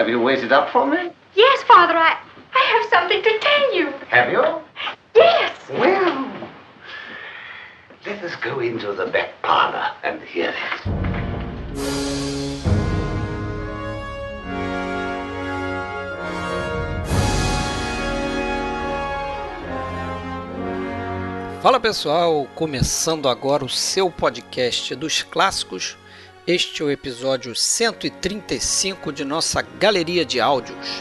Have you waited up for me? Yes, Father, I, I have something to tell you. Have you? Yes. Well, let us go into the back parlor and hear it. Fala pessoal, começando agora o seu podcast dos clássicos. Este é o episódio 135 de nossa galeria de áudios.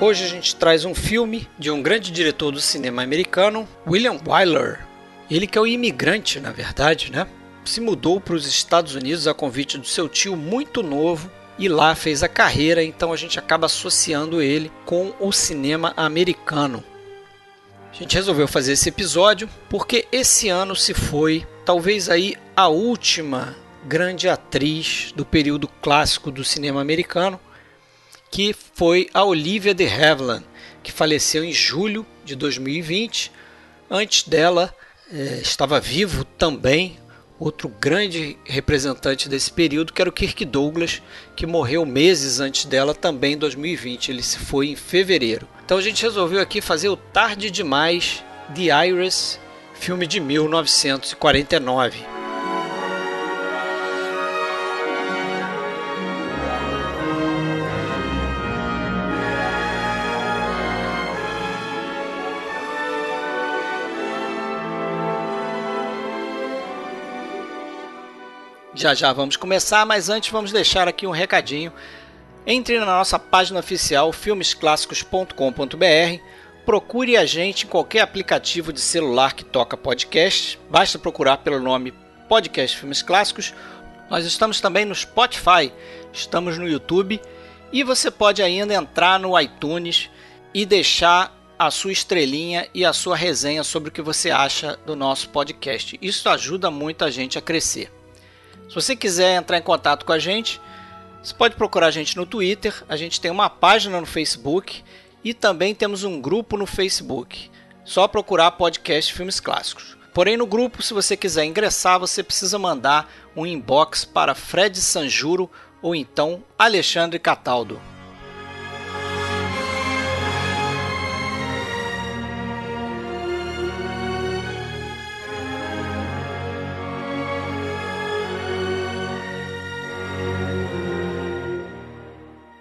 Hoje a gente traz um filme de um grande diretor do cinema americano, William Wyler. Ele que é o imigrante, na verdade, né? Se mudou para os Estados Unidos a convite do seu tio muito novo e lá fez a carreira, então a gente acaba associando ele com o cinema americano. A gente resolveu fazer esse episódio porque esse ano se foi, talvez aí a última grande atriz do período clássico do cinema americano, que foi a Olivia de Havilland, que faleceu em julho de 2020. Antes dela eh, estava vivo também outro grande representante desse período, que era o Kirk Douglas, que morreu meses antes dela, também em 2020. Ele se foi em fevereiro. Então a gente resolveu aqui fazer o Tarde Demais de Iris, filme de 1949. Já já vamos começar, mas antes vamos deixar aqui um recadinho. Entre na nossa página oficial filmesclassicos.com.br, procure a gente em qualquer aplicativo de celular que toca podcast. Basta procurar pelo nome Podcast Filmes Clássicos. Nós estamos também no Spotify, estamos no YouTube e você pode ainda entrar no iTunes e deixar a sua estrelinha e a sua resenha sobre o que você acha do nosso podcast. Isso ajuda muito a gente a crescer. Se você quiser entrar em contato com a gente, você pode procurar a gente no Twitter, a gente tem uma página no Facebook e também temos um grupo no Facebook. Só procurar podcast Filmes Clássicos. Porém, no grupo, se você quiser ingressar, você precisa mandar um inbox para Fred Sanjuro ou então Alexandre Cataldo.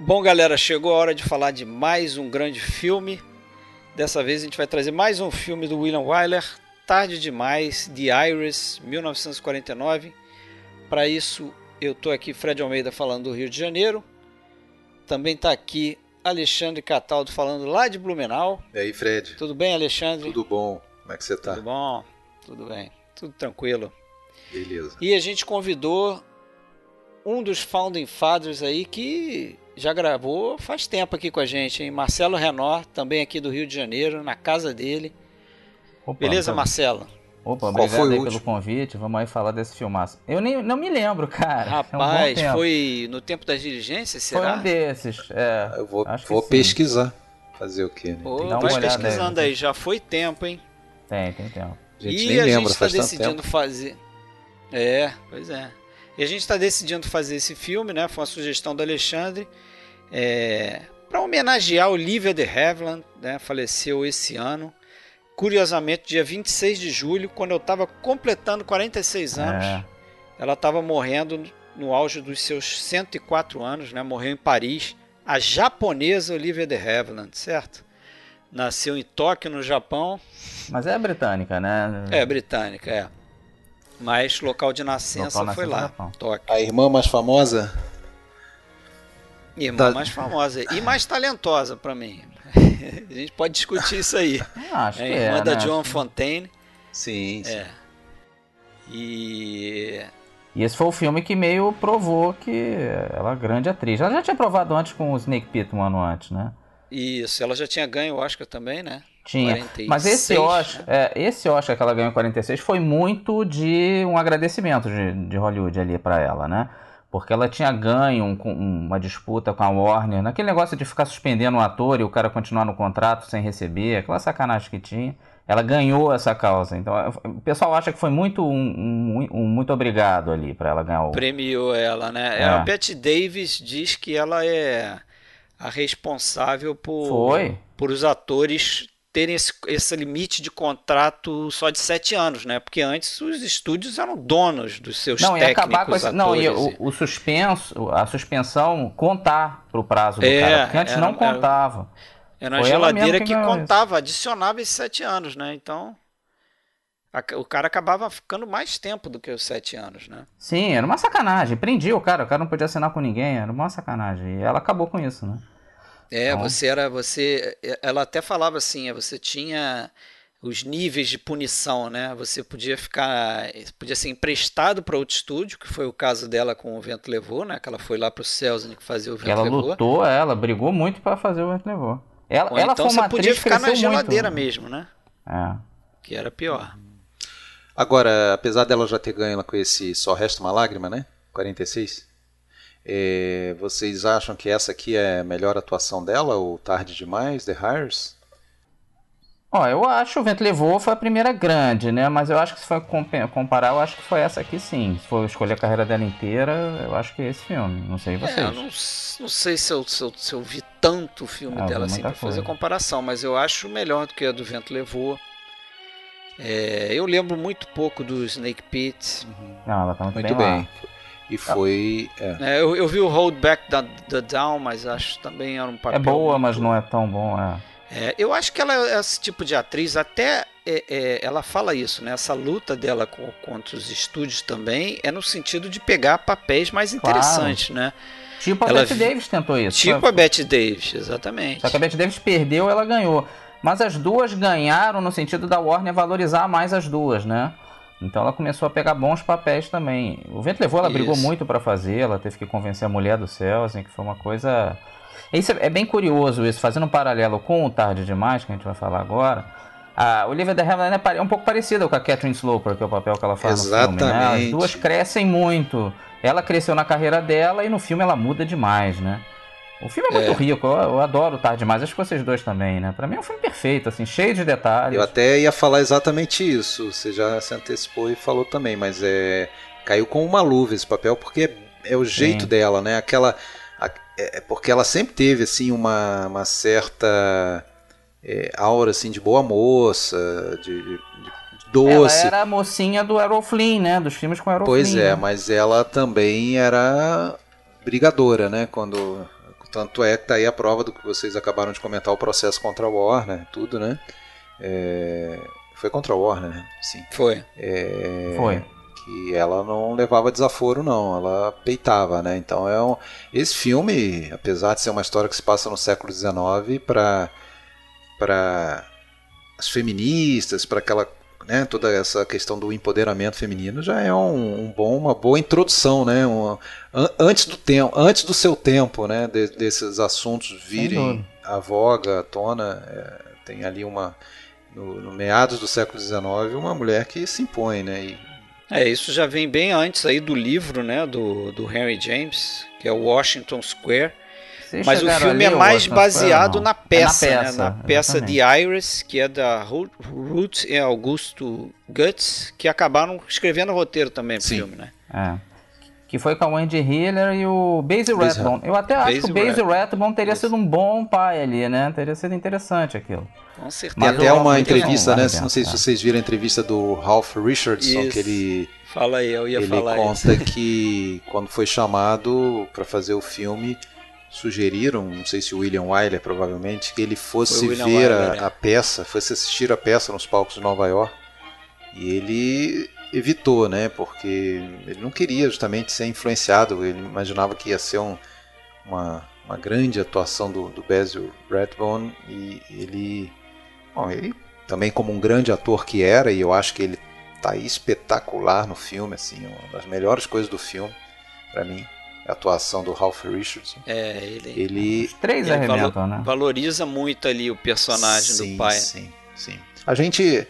Bom, galera, chegou a hora de falar de mais um grande filme. Dessa vez a gente vai trazer mais um filme do William Wyler, Tarde Demais, The Iris, 1949. Para isso, eu tô aqui, Fred Almeida, falando do Rio de Janeiro. Também está aqui Alexandre Cataldo falando lá de Blumenau. E aí, Fred? Tudo bem, Alexandre? Tudo bom? Como é que você tá? Tudo bom? Tudo bem. Tudo tranquilo. Beleza. E a gente convidou um dos Founding Fathers aí que já gravou faz tempo aqui com a gente, hein? Marcelo Renor, também aqui do Rio de Janeiro, na casa dele. Opa, Beleza, tá- Marcelo? Opa, Qual obrigado foi aí pelo convite. Vamos aí falar desse filmaço. Eu nem não me lembro, cara. É um Rapaz, foi no tempo das diligências, Foi será? um desses. É, Eu vou, acho que vou sim. pesquisar. Fazer o quê, né? Pô, Tem vai olhada aí, pesquisando né? aí, já foi tempo, hein? Tem, tem tempo. A gente e nem a lembra, gente está decidindo tempo. fazer. É, pois é. E a gente está decidindo fazer esse filme, né? Foi uma sugestão do Alexandre. É, para homenagear Olivia de Havilland, né? Faleceu esse ano. Curiosamente, dia 26 de julho, quando eu estava completando 46 anos. É. Ela estava morrendo no auge dos seus 104 anos, né? Morreu em Paris. A japonesa Olivia de Havilland, certo? Nasceu em Tóquio, no Japão. Mas é britânica, né? É, britânica, é. Mas local de nascença Local foi lá. Tóquio. A irmã mais famosa? Irmã Da- mais famosa e mais talentosa pra mim. A gente pode discutir isso aí. Ah, acho É que a irmã é, da né? Joan que- Fontaine. Sim, sim. É. E E esse foi o filme que meio provou que ela é grande atriz. Ela já tinha provado antes com o Snake Pit um ano antes, né? isso, ela já tinha ganho o Oscar também, né? Tinha. 46, Mas esse Oscar, né? é, esse Oscar que ela ganhou em 46 foi muito de um agradecimento de, de Hollywood ali pra ela, né? Porque ela tinha ganho um- uma disputa com a Warner, naquele negócio de ficar suspendendo o ator e o cara continuar no contrato sem receber, aquela sacanagem que tinha. ela ganhou essa causa. Então, o pessoal acha que foi muito um, um, um muito obrigado ali para ela ganhar o. Premiou ela, né? É. A Bette Davis diz que ela é a responsável por, foi. por os atores terem esse, esse limite de contrato só de sete anos, né? Porque antes os estúdios eram donos dos seus não, técnicos. Acabar com esse, não, e o, o, suspenso, a suspensão contar para o prazo do é, cara, porque antes era, não contava. Era, era uma geladeira que, que contava, isso. adicionava esses sete anos, né? Então a, o cara acabava ficando mais tempo do que os sete anos, né? Sim, era uma sacanagem. Prendia o cara, o cara não podia assinar com ninguém, era uma sacanagem. E ela acabou com isso, né? É, então... você era. você Ela até falava assim, é, você tinha os níveis de punição, né? Você podia ficar. Podia ser emprestado para outro estúdio, que foi o caso dela com o Vento Levou, né? Que ela foi lá para o que fazia o Vento ela Levou. Ela lutou, ela brigou muito para fazer o Vento Levou. Ela, Ou ela então foi uma você podia ficar na geladeira muito. mesmo, né? É. Que era pior. Agora, apesar dela já ter ganho com esse Só Resta Uma Lágrima, né? 46. É, vocês acham que essa aqui é a melhor atuação dela ou tarde demais, The Hires? Ó, eu acho o Vento Levou foi a primeira grande, né? Mas eu acho que se for comparar, eu acho que foi essa aqui sim. Se for escolher a carreira dela inteira, eu acho que é esse filme. Não sei vocês. É, eu não, não sei se eu, se, eu, se eu vi tanto o filme dela assim pra fazer comparação, mas eu acho melhor do que a do Vento Levou. É, eu lembro muito pouco do Snake Pit. Uhum. Não, ela tá muito, muito bem. bem. E foi. É. É, eu, eu, vi o Hold Back the, the, Down, mas acho que também era um papel. É boa, muito... mas não é tão bom. É. é. eu acho que ela é esse tipo de atriz, até é, é, ela fala isso, né? Essa luta dela com, contra os estúdios também é no sentido de pegar papéis mais interessantes, claro. né? Tipo a ela... Bette Davis tentou isso. Tipo a Bette Davis, exatamente. Só que a Bette Davis perdeu, ela ganhou. Mas as duas ganharam no sentido da Warner valorizar mais as duas, né? Então ela começou a pegar bons papéis também. O Vento Levou, ela Isso. brigou muito para fazer, ela teve que convencer a mulher do céu, assim, que foi uma coisa. Isso é bem curioso isso, fazendo um paralelo com o Tarde Demais, que a gente vai falar agora. A Olivia de Havilland é um pouco parecida com a Catherine Sloper, que é o papel que ela faz Exatamente. no filme, né? As duas crescem muito. Ela cresceu na carreira dela e no filme ela muda demais, né? O filme é muito é. rico, eu, eu, adoro Tarde Demais, acho que vocês dois também, né? Pra mim é um filme perfeito, assim, cheio de detalhes. Eu até ia falar exatamente isso, você já se antecipou e falou também, mas é caiu com uma luva esse papel, porque é, é o jeito Sim. dela, né? Aquela. A, é, porque ela sempre teve, assim, uma, uma certa é, aura, assim, de boa moça, de, de, de doce. Ela era a mocinha do Errol Flynn, né? Dos filmes com Flynn. Pois é, né? mas ela também era brigadora, né? Quando tanto é que tá aí a prova do que vocês acabaram de comentar, o processo contra a Warner, tudo, né? É... Foi contra a Warner, né? Sim. Foi. É... Foi. Que ela não levava desaforo, não. Ela peitava, né? Então é um... Esse filme, apesar de ser uma história que se passa no século XIX, para para as feministas, para aquela né, toda essa questão do empoderamento feminino já é um, um bom, uma boa introdução, né, um, an, antes do tempo, antes do seu tempo, né, de, desses assuntos virem à voga, à tona, é, tem ali uma no, no, meados do século XIX uma mulher que se impõe, né, e, é, isso já vem bem antes aí do livro, né, do, do Henry James, que é o Washington Square, vocês Mas o filme é mais baseado na peça, é na peça, né? na peça de Iris, que é da Ruth e Augusto Guts, que acabaram escrevendo o roteiro também pro filme, né? É. Que foi com a Wendy Hiller e o Basil Rathbone. Eu até acho que o Basil Rathbone teria sido um bom pai ali, né? Teria sido interessante aquilo. Com certeza. Tem até uma entrevista, né? Não sei se é. vocês viram a entrevista do Ralph Richardson, Isso. que ele... Fala aí, eu ia ele falar conta isso. que quando foi chamado para fazer o filme sugeriram, não sei se o William Wyler provavelmente, que ele fosse ver Wyler, a, é. a, peça, fosse assistir a peça nos palcos de Nova York. E ele evitou, né? Porque ele não queria justamente ser influenciado. Ele imaginava que ia ser um, uma, uma grande atuação do, do Basil Rathbone e ele, bom, ele também como um grande ator que era, e eu acho que ele tá espetacular no filme, assim, uma das melhores coisas do filme para mim a atuação do Ralph Richardson. É, ele. Ele. Os três ele valo, né? Valoriza muito ali o personagem sim, do pai. Sim, sim. A gente,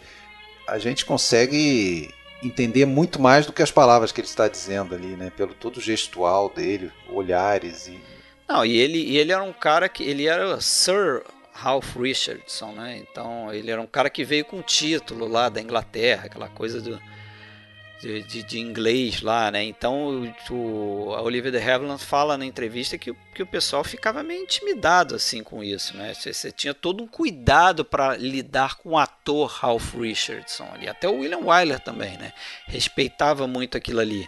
a gente consegue entender muito mais do que as palavras que ele está dizendo ali, né? Pelo todo o gestual dele, olhares e. Não, e ele, e ele era um cara que ele era Sir Ralph Richardson, né? Então ele era um cara que veio com título lá da Inglaterra, aquela coisa do, de, de, de inglês lá, né? Então o, a Olivia de Havilland fala na entrevista que, que o pessoal ficava meio intimidado assim com isso, né? Você, você tinha todo um cuidado para lidar com o ator Ralph Richardson ali, até o William Wyler também, né? Respeitava muito aquilo ali.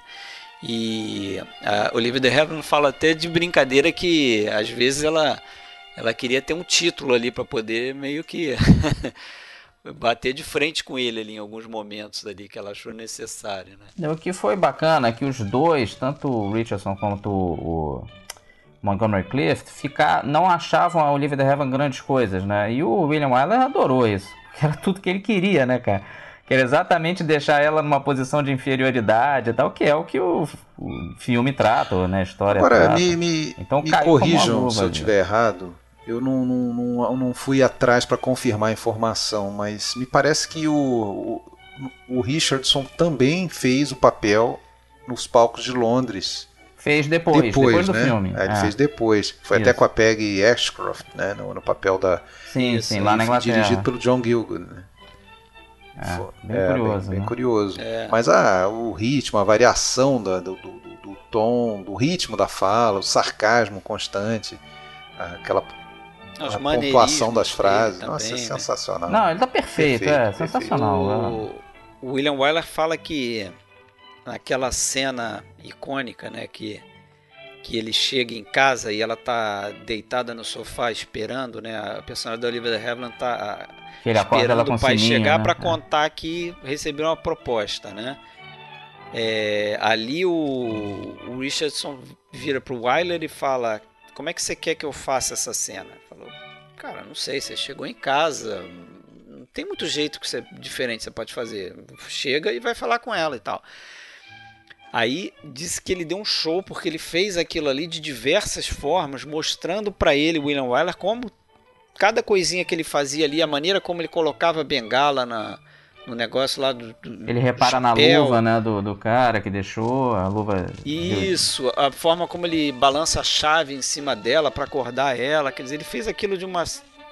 E a Olivia de Havilland fala até de brincadeira que às vezes ela ela queria ter um título ali para poder meio que bater de frente com ele ali em alguns momentos ali que ela achou necessário, né? O que foi bacana é que os dois, tanto o Richardson quanto o Montgomery Clift, ficar, não achavam a Olivia de Havilland grandes coisas, né? E o William Wyler adorou isso, porque era tudo que ele queria, né, cara? Que era exatamente deixar ela numa posição de inferioridade e tal, que é o que o, o filme trata, né? A história Agora, trata. me, me, então, me corrijam se eu estiver errado. Eu não, não, não, não fui atrás para confirmar a informação, mas me parece que o, o, o, Richardson também fez o papel nos palcos de Londres. Fez depois, depois, depois do né? filme. É, ele é. fez depois. Foi Isso. até com a Peggy Ashcroft, né? No, no papel da. Sim, Isso, sim, lá na Inglaterra. Dirigido pelo John Gilgood. Né? É, bem é, curioso. Bem, bem né? curioso. É. Mas ah, o ritmo, a variação do, do, do, do, tom, do ritmo da fala, o sarcasmo constante, aquela os a pontuação das frases. Também, Nossa, é né? sensacional. Não, ele tá perfeito, perfeito é perfeito. sensacional. O, o William Wyler fala que naquela cena icônica, né, que que ele chega em casa e ela tá deitada no sofá esperando, né? A personagem da Olivia Havilland tá esperando o pai sininho, chegar né? para é. contar que recebeu uma proposta, né? É, ali o, o Richardson vira pro Wyler e fala: Como é que você quer que eu faça essa cena? Falou, cara, não sei, você chegou em casa, não tem muito jeito que você, diferente você pode fazer. Chega e vai falar com ela e tal. Aí disse que ele deu um show porque ele fez aquilo ali de diversas formas, mostrando para ele, William Wyler, como cada coisinha que ele fazia ali, a maneira como ele colocava a bengala na, no negócio lá do. do ele repara na luva, né, do, do cara que deixou, a luva. Isso, a forma como ele balança a chave em cima dela para acordar ela, quer dizer, ele fez aquilo de uma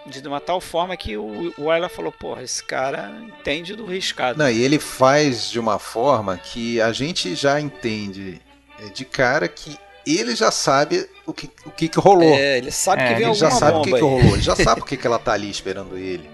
de uma tal forma que o, o falou, porra, esse cara entende do riscado. Não, e ele faz de uma forma que a gente já entende é, de cara que ele já sabe o que, o que, que rolou. É, ele sabe é, que vem ele já sabe o que, que rolou, ele já sabe por que ela tá ali esperando ele.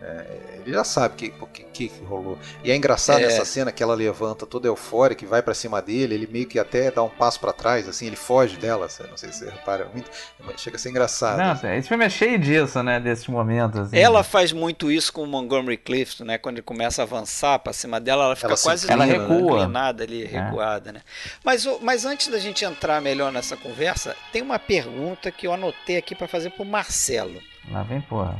É, ele já sabe que, que, que, rolou. E é engraçado é. essa cena que ela levanta toda eufórica e vai para cima dele, ele meio que até dá um passo para trás, assim, ele foge dela, não sei se você repara muito, chega a ser engraçado. Não, assim. esse filme é cheio disso, né, desses momentos. Assim. Ela faz muito isso com o Montgomery Clift, né, quando ele começa a avançar para cima dela, ela fica ela quase ela recua. inclinada ali, é. recuada, né. Mas, mas antes da gente entrar melhor nessa conversa, tem uma pergunta que eu anotei aqui para fazer pro Marcelo. Lá vem porra.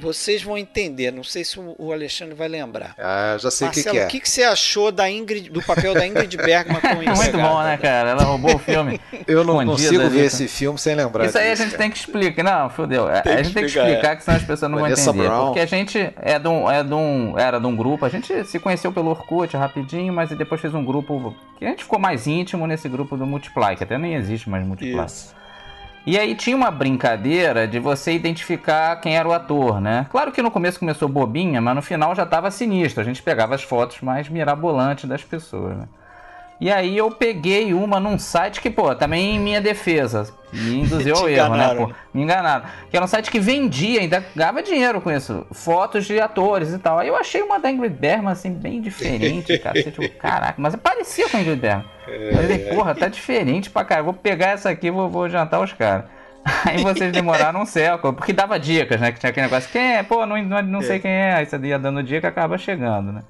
Vocês vão entender, não sei se o Alexandre vai lembrar. Ah, já sei o que, que, é. O que, que você achou da Ingrid, do papel da Ingrid Bergman com isso? Muito bom, né, cara? Ela roubou o filme. Eu não consigo ver esse filme sem lembrar Isso aí disso, a gente cara. tem que explicar. Não, fodeu. A gente tem que explicar, é. que senão as pessoas não Vanessa vão entender. Brown. Porque a gente é de, um, é de um, era de um grupo, a gente se conheceu pelo Orkut rapidinho, mas depois fez um grupo que a gente ficou mais íntimo nesse grupo do Multiply, que até nem existe mais Multiply. Isso. E aí tinha uma brincadeira de você identificar quem era o ator, né? Claro que no começo começou bobinha, mas no final já estava sinistro. A gente pegava as fotos mais mirabolantes das pessoas, né? E aí eu peguei uma num site que, pô, também em minha defesa, me induziu ao erro, né? Pô, me enganaram. Que era um site que vendia, ainda ganhava dinheiro com isso, fotos de atores e tal. Aí eu achei uma da Ingrid Bergman, assim, bem diferente, cara. Você, tipo, caraca, mas parecia com a Ingrid Bergman. Eu falei, porra, tá diferente pra cara. Vou pegar essa aqui e vou, vou jantar os caras. Aí vocês demoraram um século, porque dava dicas, né? Que tinha aquele negócio, quem é? Pô, não, não, não sei é. quem é. Aí você ia dando dica acaba chegando, né?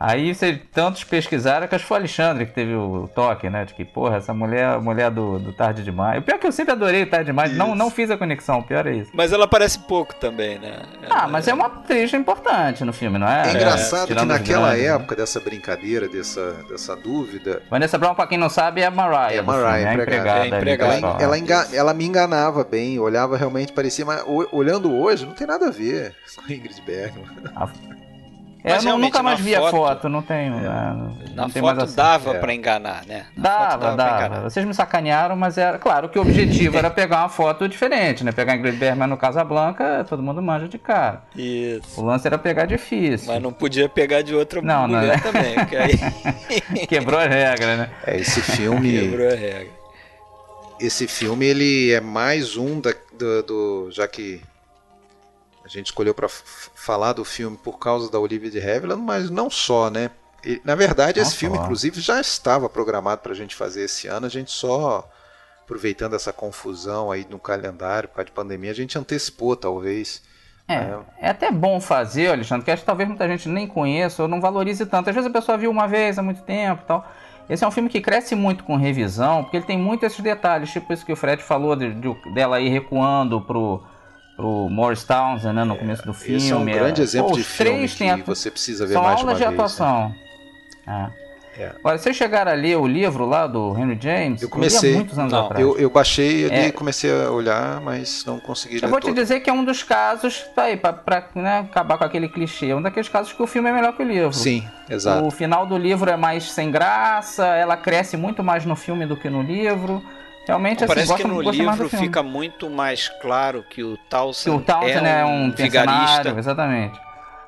Aí você, tantos pesquisaram que acho que foi o Alexandre que teve o toque, né? De que, porra, essa mulher mulher do, do Tarde Demais. O pior é que eu sempre adorei o Tarde Demais, não, não fiz a conexão, o pior é isso. Mas ela aparece pouco também, né? Ela ah, mas é uma atriz importante no filme, não é? É engraçado é, que naquela grandes, né? época né? dessa brincadeira, dessa, dessa dúvida. Vanessa Brown, pra quem não sabe, é a Mariah. É a Mariah, filme, empregada. É empregada, é empregada. Ela, ela, ela, me enganava bem, olhava realmente, parecia, mas olhando hoje, não tem nada a ver com a Ingrid Bergman. A É, eu nunca mais vi a foto, não tenho. É. Não, na não foto dava é. para enganar, né? Na dava, dava. dava. Vocês me sacanearam, mas era claro que o objetivo era pegar uma foto diferente, né? Pegar Ingrid Bergman no Casablanca, todo mundo manja de cara. Isso. O lance era pegar difícil. Mas não podia pegar de outra não, mulher não, também, aí... Quebrou a regra, né? É, esse filme... Quebrou a regra. Esse filme, ele é mais um da, do, do já que a gente escolheu para falar do filme por causa da Olivia de Havilland, mas não só, né? E, na verdade, esse filme, inclusive, já estava programado para a gente fazer esse ano. A gente só, aproveitando essa confusão aí no calendário, por causa de pandemia, a gente antecipou, talvez. É, é, é até bom fazer, Alexandre, que acho que talvez muita gente nem conheça ou não valorize tanto. Às vezes a pessoa viu uma vez há muito tempo e tal. Esse é um filme que cresce muito com revisão, porque ele tem muitos esses detalhes, tipo isso que o Fred falou de, de, dela ir recuando pro pro Morris Townsend, né, no é, começo do filme. Esse é um grande exemplo de filme que atu... você precisa ver São mais aulas de, de atuação. Né? É. É. Olha, vocês chegaram a ler o livro lá do Henry James? Eu comecei. Eu muitos anos não, atrás. Eu, eu baixei e é. comecei a olhar, mas não consegui ler Eu vou todo. te dizer que é um dos casos, tá aí, pra, pra né, acabar com aquele clichê, é um daqueles casos que o filme é melhor que o livro. Sim, exato. O final do livro é mais sem graça, ela cresce muito mais no filme do que no livro. Realmente, assim, Parece que no livro fica muito mais claro que o que o Townsend é, um, é um vigarista. Exatamente.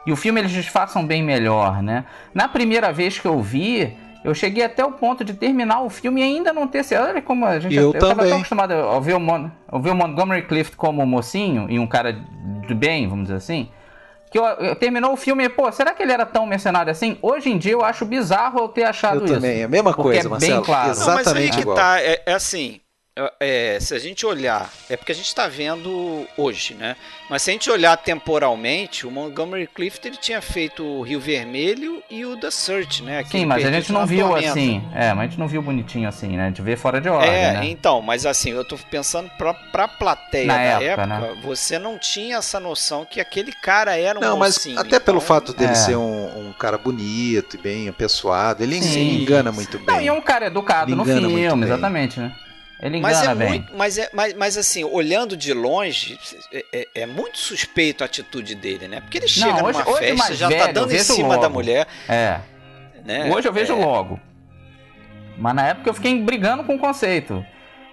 E o filme eles disfarçam bem melhor, né? Na primeira vez que eu vi, eu cheguei até o ponto de terminar o filme e ainda não ter Olha como a gente. Eu, eu tava tão acostumado a ver o, Mon, a ver o Montgomery Clift como mocinho e um cara de bem, vamos dizer assim. Que eu, eu, terminou o filme e, pô, será que ele era tão mercenário assim? Hoje em dia eu acho bizarro eu ter achado eu isso. Eu também, é a mesma coisa, é Marcelo. Bem claro. Exatamente não, mas aí que tá, é, é assim, é, se a gente olhar, é porque a gente está vendo hoje, né? Mas se a gente olhar temporalmente, o Montgomery Clift ele tinha feito o Rio Vermelho e o The Search, né? Sim, mas a gente não viu tormenta. assim. É, mas a gente não viu bonitinho assim, né? A gente vê fora de ordem. É, né? então, mas assim, eu tô pensando pra, pra plateia Na da época, época né? você não tinha essa noção que aquele cara era um Não, mocinho, mas até então... pelo fato dele é. ser um, um, cara bonito e bem apessoado, ele Sim. engana muito bem. Não, e é um cara educado ele no filme, exatamente, né? Ele engana mas é bem. Muito, mas, é, mas, mas assim, olhando de longe, é, é, é, muito suspeito a atitude dele, né? Porque ele chega Não, hoje, numa hoje festa, já tá velho, tá dando em cima logo. da mulher. É. Né? Hoje eu vejo é. logo. Mas na época eu fiquei brigando com o conceito.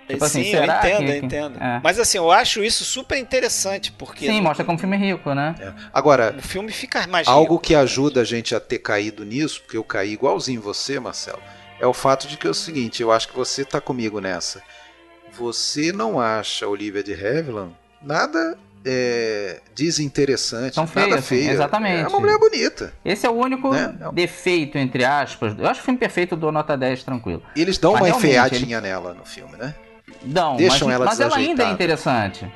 Tipo assim, Sim, eu entendo, que, eu entendo. É. Mas assim, eu acho isso super interessante, porque... Sim, mostra como o filme é rico, né? É. Agora, o filme fica mais Algo rico. que ajuda a gente a ter caído nisso, porque eu caí igualzinho você, Marcelo, é o fato de que é o seguinte, eu acho que você tá comigo nessa você não acha Olivia de Havilland nada é, desinteressante, São feias, nada feia. Exatamente. É uma mulher bonita. Esse é o único né? defeito, entre aspas. Eu acho o filme perfeito, dou nota 10 tranquilo. Eles dão mas uma enfeiadinha ele... nela no filme, né? Dão, Deixam mas, ela mas ela ainda é interessante.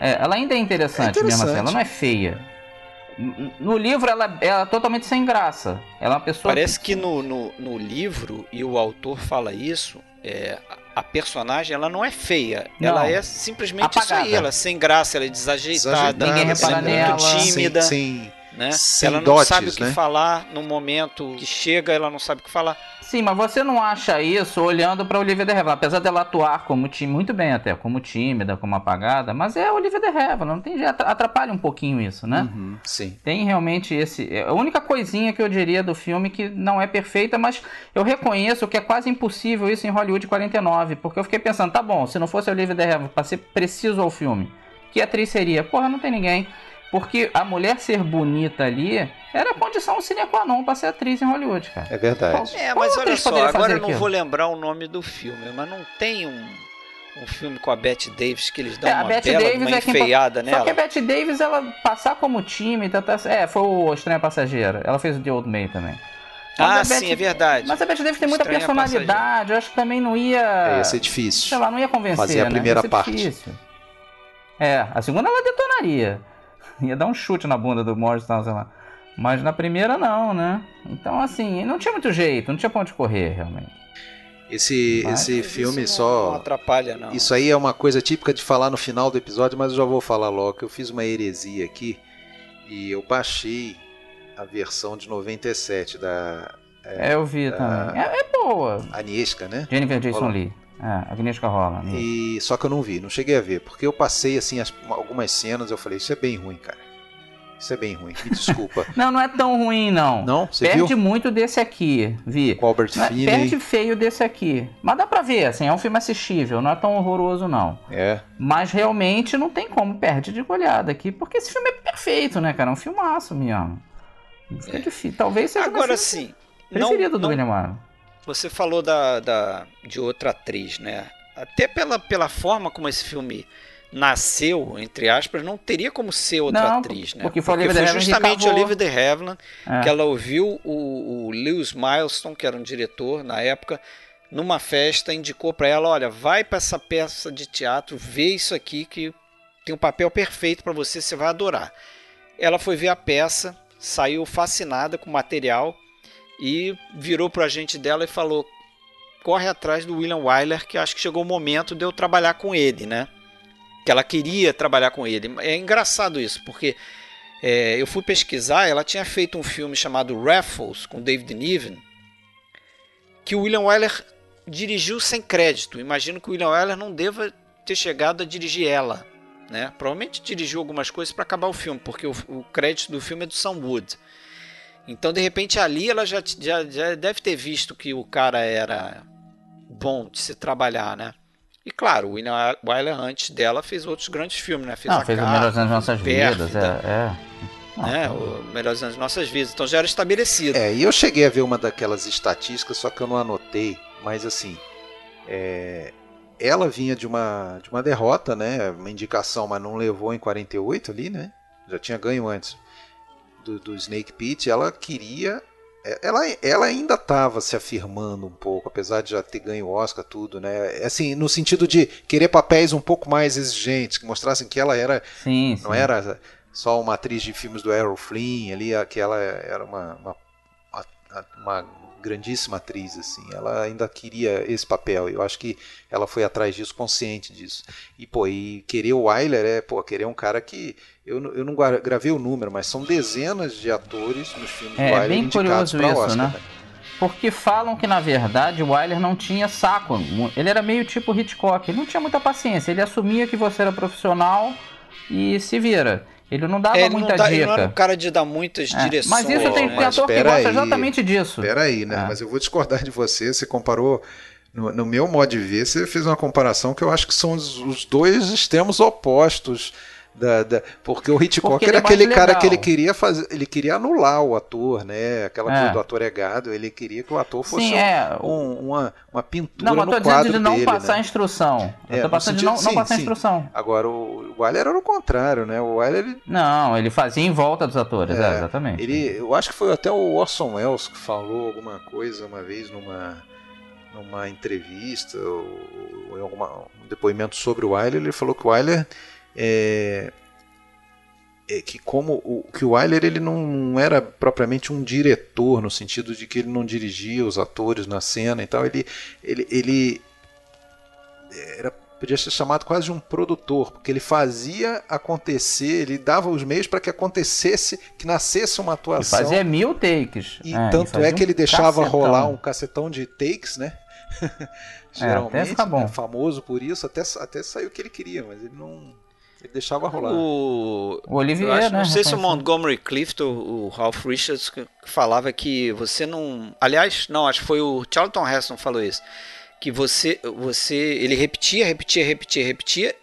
É, ela ainda é interessante, é interessante. mesmo assim, ela não é feia. No livro ela, ela é totalmente sem graça. Ela é uma pessoa. Parece que, que no, no, no, livro, e o autor fala isso, é, a personagem ela não é feia. Não. Ela é simplesmente Apagada. isso aí. Ela é sem graça, ela é desajeitada, Ninguém repara ela é muito tímida. Sem, sem, né? sem ela não dotes, sabe o que né? falar no momento que chega, ela não sabe o que falar. Sim, mas você não acha isso olhando para Olivia de Havilland, apesar dela atuar como time muito bem até, como tímida, como apagada, mas é a Olivia de Havilland, não tem atrapalha um pouquinho isso, né? Uhum, sim. Tem realmente esse, é a única coisinha que eu diria do filme que não é perfeita, mas eu reconheço que é quase impossível isso em Hollywood 49, porque eu fiquei pensando, tá bom, se não fosse a Olivia de Havilland para ser preciso ao filme, que atriz seria? Porra, não tem ninguém. Porque a mulher ser bonita ali era condição sine qua non pra ser atriz em Hollywood, cara. É verdade. É, mas olha só, agora eu não vou lembrar o nome do filme, mas não tem um, um filme com a Bette Davis que eles dão é, uma Bette bela Davis uma é enfeiada quem... nela. Só que a Bette Davis, ela passar como time, tá, tá... é, foi o Estranha Passageira. Ela fez o The Old May também. Mas ah, sim, é verdade. Mas a Bette Davis tem muita Estranha personalidade, passageira. eu acho que também não ia... É, ia ser difícil. Sei lá, não ia convencer, Fazer a né? primeira parte. Difícil. É, a segunda ela detonaria. ia dar um chute na bunda do Morris sei lá. Mas na primeira não, né? Então assim, não tinha muito jeito, não tinha pra onde correr realmente. Esse, mas, esse filme isso só. Não atrapalha, não. Isso aí é uma coisa típica de falar no final do episódio, mas eu já vou falar logo. Eu fiz uma heresia aqui e eu baixei a versão de 97 da. É, eu vi da, também. É, é boa. Agnieszka, né? Jennifer Jason Lee. É, Agnieszka Rola. E só que eu não vi, não cheguei a ver, porque eu passei assim as, algumas cenas, eu falei, isso é bem ruim, cara. Isso é bem ruim, me desculpa. não, não é tão ruim, não. Não? Você perde viu? muito desse aqui, vi. Com Albert é, Finney. Perde feio desse aqui. Mas dá pra ver, assim, é um filme assistível, não é tão horroroso, não. É. Mas realmente não tem como, perde de goleada aqui, porque esse filme é perfeito, né, cara? É um filmaço mesmo. Fica é. difícil. Talvez seja Agora sim. Preferido não, do William Wyler. Você falou da, da, de outra atriz, né? Até pela, pela forma como esse filme nasceu, entre aspas, não teria como ser outra não, atriz, né? Porque foi, porque foi justamente Olivia de Havilland é. que ela ouviu o, o Lewis Milestone, que era um diretor na época, numa festa, indicou para ela, olha, vai para essa peça de teatro, vê isso aqui que tem um papel perfeito para você, você vai adorar. Ela foi ver a peça, saiu fascinada com o material e virou para o agente dela e falou: corre atrás do William Wyler, que acho que chegou o momento de eu trabalhar com ele, né? Que ela queria trabalhar com ele. É engraçado isso, porque é, eu fui pesquisar, ela tinha feito um filme chamado Raffles com David Niven, que o William Wyler dirigiu sem crédito. Imagino que o William Wyler não deva ter chegado a dirigir ela. Né? Provavelmente dirigiu algumas coisas para acabar o filme, porque o, o, crédito do filme é do Sam Wood. Então, de repente, ali ela já, já, já deve ter visto que o cara era bom de se trabalhar, né? E claro, o William Wyler antes dela fez outros grandes filmes, né? Fez, Não, fez o Melhores Anos Nossas Vidas, é. é. né? o Melhores Anos Nossas Vidas. Então já era estabelecido. É, e eu cheguei a ver uma daquelas estatísticas, só que eu não anotei, mas assim, é, ela vinha de uma, de uma derrota, né? Uma indicação, mas não levou em 48 ali, né? Já tinha ganho antes do, do Snake Pit. Ela queria. É, ela, ela ainda estava se afirmando um pouco, apesar de já ter ganho o Oscar, tudo, né? Assim, no sentido de querer papéis um pouco mais exigentes, que mostrassem que ela era. Sim, não sim. era só uma atriz de filmes do Errol Flynn ali, que ela era uma, uma, uma grandíssima atriz, assim. Ela ainda queria esse papel. Eu acho que ela foi atrás disso, consciente disso. E, pô, e querer o Wyler é, pô, querer um cara que. Eu, eu não gravei o número, mas são dezenas de atores nos filmes é, do Wyler É bem curioso isso, Oscar, né? né? Porque falam que, na verdade, o Wyler não tinha saco. Ele era meio tipo Hitchcock. Ele não tinha muita paciência. Ele assumia que você era profissional e se vira. Ele não dava é, ele muita não dá, dica. Ele não era um cara de dar muitas é, direções. Mas isso tem, tem ator que gosta exatamente disso. Peraí, né? É. Mas eu vou discordar de você. Você comparou. No, no, meu modo de ver, você fez uma comparação que eu acho que são os, os dois extremos opostos da, da, porque o Hitchcock porque era é aquele cara que ele queria fazer, ele queria anular o ator, né? Aquela é. coisa do ator é gado, ele queria que o ator fosse sim, é. um, uma, uma pintura não, mas no tô quadro dizendo de não dele, passar né? instrução. Eu é, tô passando sentido, de não, sim, não passar sim. instrução. Agora o, Wyler era o contrário, né? O Wyler ele... Não, ele fazia em volta dos atores, é, exatamente. Ele, eu acho que foi até o Orson Welles que falou alguma coisa uma vez numa numa entrevista ou, ou em alguma, um depoimento sobre o Wyler, ele falou que o Wyler é, é que como o, que o Wyler ele não, era propriamente um diretor no sentido de que ele não dirigia os atores na cena e tal ele ele, ele era podia ser chamado quase de um produtor porque ele fazia acontecer ele dava os meios para que acontecesse que nascesse uma atuação ele fazia mil takes e é, tanto é que ele deixava cacetão. rolar um cacetão de takes né geralmente é, bom. Né, famoso por isso até até saiu o que ele queria mas ele não ele deixava rolar. O, o Olivier, acho, né? Não sei se o Montgomery Clift ou o Ralph Richards que falava que você não. Aliás, não, acho que foi o Charlton Heston que falou isso. Que você, você. Ele repetia, repetia, repetia, repetia.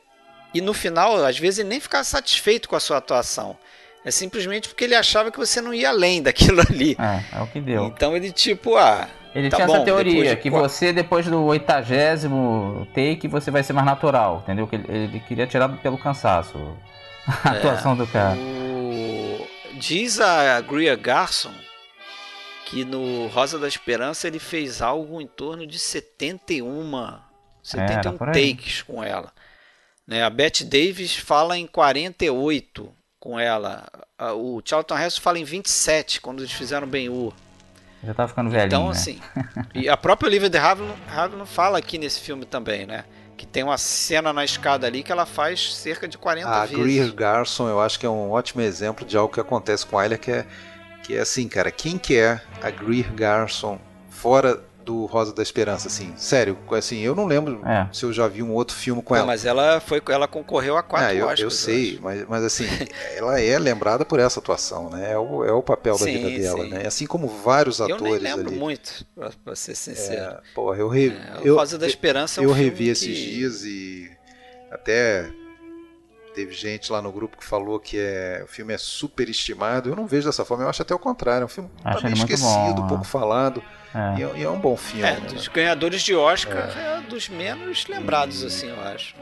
E no final, às vezes, ele nem ficava satisfeito com a sua atuação. É simplesmente porque ele achava que você não ia além daquilo ali. É, é o que deu. Então ele, tipo, ah, ele tá tinha bom, essa teoria, de... que você, depois do oitagésimo take, você vai ser mais natural, entendeu? Que ele, ele queria tirar pelo cansaço a é, atuação do cara. O... Diz a Greer Garson que no Rosa da Esperança ele fez algo em torno de 71, 71 é, takes com ela. Né? A Bette Davis fala em 48 com ela. O Charlton Heston fala em 27 quando eles fizeram Ben-Hur. Já tá ficando velhinho. Então, né? assim. e a própria Olivia de Havilland fala aqui nesse filme também, né? Que tem uma cena na escada ali que ela faz cerca de 40 a vezes. A Greer Garson, eu acho que é um ótimo exemplo de algo que acontece com a que é, que é assim, cara. Quem que é a Greer Garson fora do Rosa da Esperança, assim. Sério, assim, eu não lembro é. se eu já vi um outro filme com Pô, ela. Mas ela foi, ela concorreu a quatro é, eu, Oscars, eu sei, eu mas, mas assim, ela é lembrada por essa atuação, né? É o, é o papel sim, da vida dela, sim. né? Assim como vários atores. Eu nem lembro ali. muito, pra, pra, ser sincero. É, porra, eu revi. É, Rosa da Esperança é um Eu revi que... esses dias e até teve gente lá no grupo que falou que é, o filme é super estimado. Eu não vejo dessa forma, eu acho até o contrário. É um filme acho esquecido, bom, pouco falado. É. E, é, e, é, um bom filme. É, né? dos ganhadores de Oscar é. é dos menos lembrados, assim, eu acho.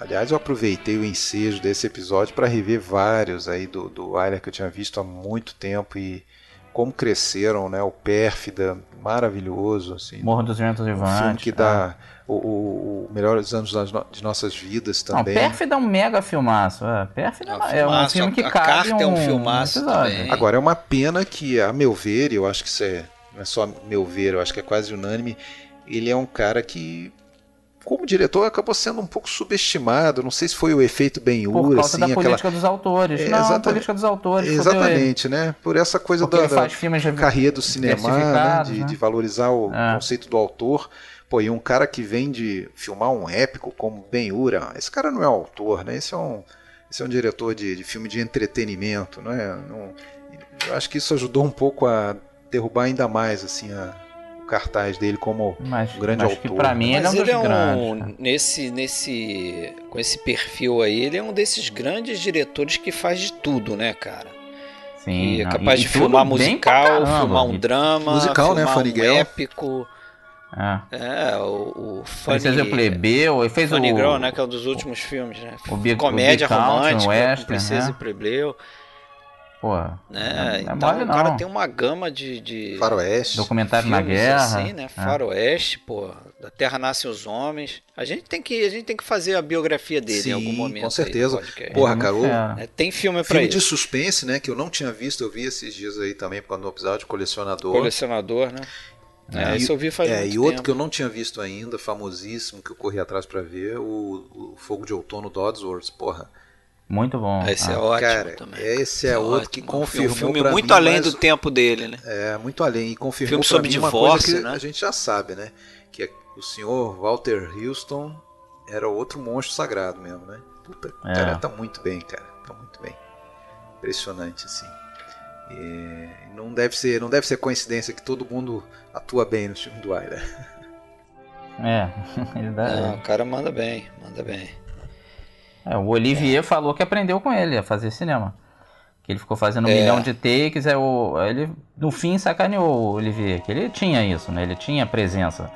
Aliás, eu aproveitei o ensejo desse episódio para rever vários aí do, do Wyler que eu tinha visto há muito tempo e como cresceram, né? O Pérfida, maravilhoso, assim. Morro dos Ventos Vivantes. Um filme que dá é o, o, o Melhores Anos de Nossas Vidas também. Não, Pérfida é um mega filmaço. É, Pérfida é, é um filme que a cabe carta um, é um filmaço também. Agora, é uma pena que, a meu ver, eu acho que isso é, não é só meu ver, eu acho que é quase unânime, ele é um cara que como diretor acabou sendo um pouco subestimado. Não sei se foi o efeito Ben-Hur, Por causa assim, da aquela... política dos autores. É, não, exatamente, a política dos autores. Exatamente, né? Por essa coisa Porque da, da carreira do cinema, né? De, né? de, valorizar o é. conceito do autor. Pô, e um cara que vem de filmar um épico como Ben-Hur, esse cara não é autor, né? Esse é um, esse é um diretor de, de filme de entretenimento, não é? Não, eu acho que isso ajudou um pouco a derrubar ainda mais assim a, o cartaz dele como mas, um grande mas autor. Que pra mim ele é um dos ele é um, grandes. Nesse, nesse, com esse perfil aí, ele é um desses grandes diretores que faz de tudo, né, cara? Sim, e é capaz e, de filmar musical, caramba, filmar um drama, musical, né, filmar né, um épico. É, é o, o Funny... Ele fez o Plebeu, ele fez Funny o... Girl, né, que é um dos últimos filmes, né? O Big, Comédia o Big romântica, Western, Princesa né? e Plebeu. Pô, não é então mole, o cara tem uma gama de, de faroeste, documentário na guerra, assim, né? Faroeste, pô, da Terra nascem os homens. A gente tem que a gente tem que fazer a biografia dele Sim, em algum momento. com certeza. Aí, Porra, Carol, é, tem filme para filme isso. de suspense, né? Que eu não tinha visto, eu vi esses dias aí também por causa do episódio colecionador. Colecionador, né? É, isso eu vi faz é, muito E outro tempo. que eu não tinha visto ainda, famosíssimo, que eu corri atrás para ver, o, o Fogo de Outono do Oddsworth, porra. Muito bom. Esse ah. é ótimo Cara, também. Esse é, é outro ótimo. que confirmou um filme muito mim, além mas... do tempo dele, né? É, muito além. E confirmou filme sobre mim uma divórcio, coisa que né? a gente já sabe, né? Que é o senhor Walter Houston era outro monstro sagrado mesmo, né? Puta, o É. cara tá muito bem, cara. Tá muito bem. Impressionante, assim. E não deve ser, não deve ser coincidência que todo mundo atua bem no filme do Aira. É, ele dá. Não, o cara manda bem, manda bem. É, o Olivier falou que aprendeu com ele a fazer cinema. Que ele ficou fazendo um É. milhão de takes, é o, ele no fim sacaneou o Olivier, que ele tinha isso, né? Ele tinha presença.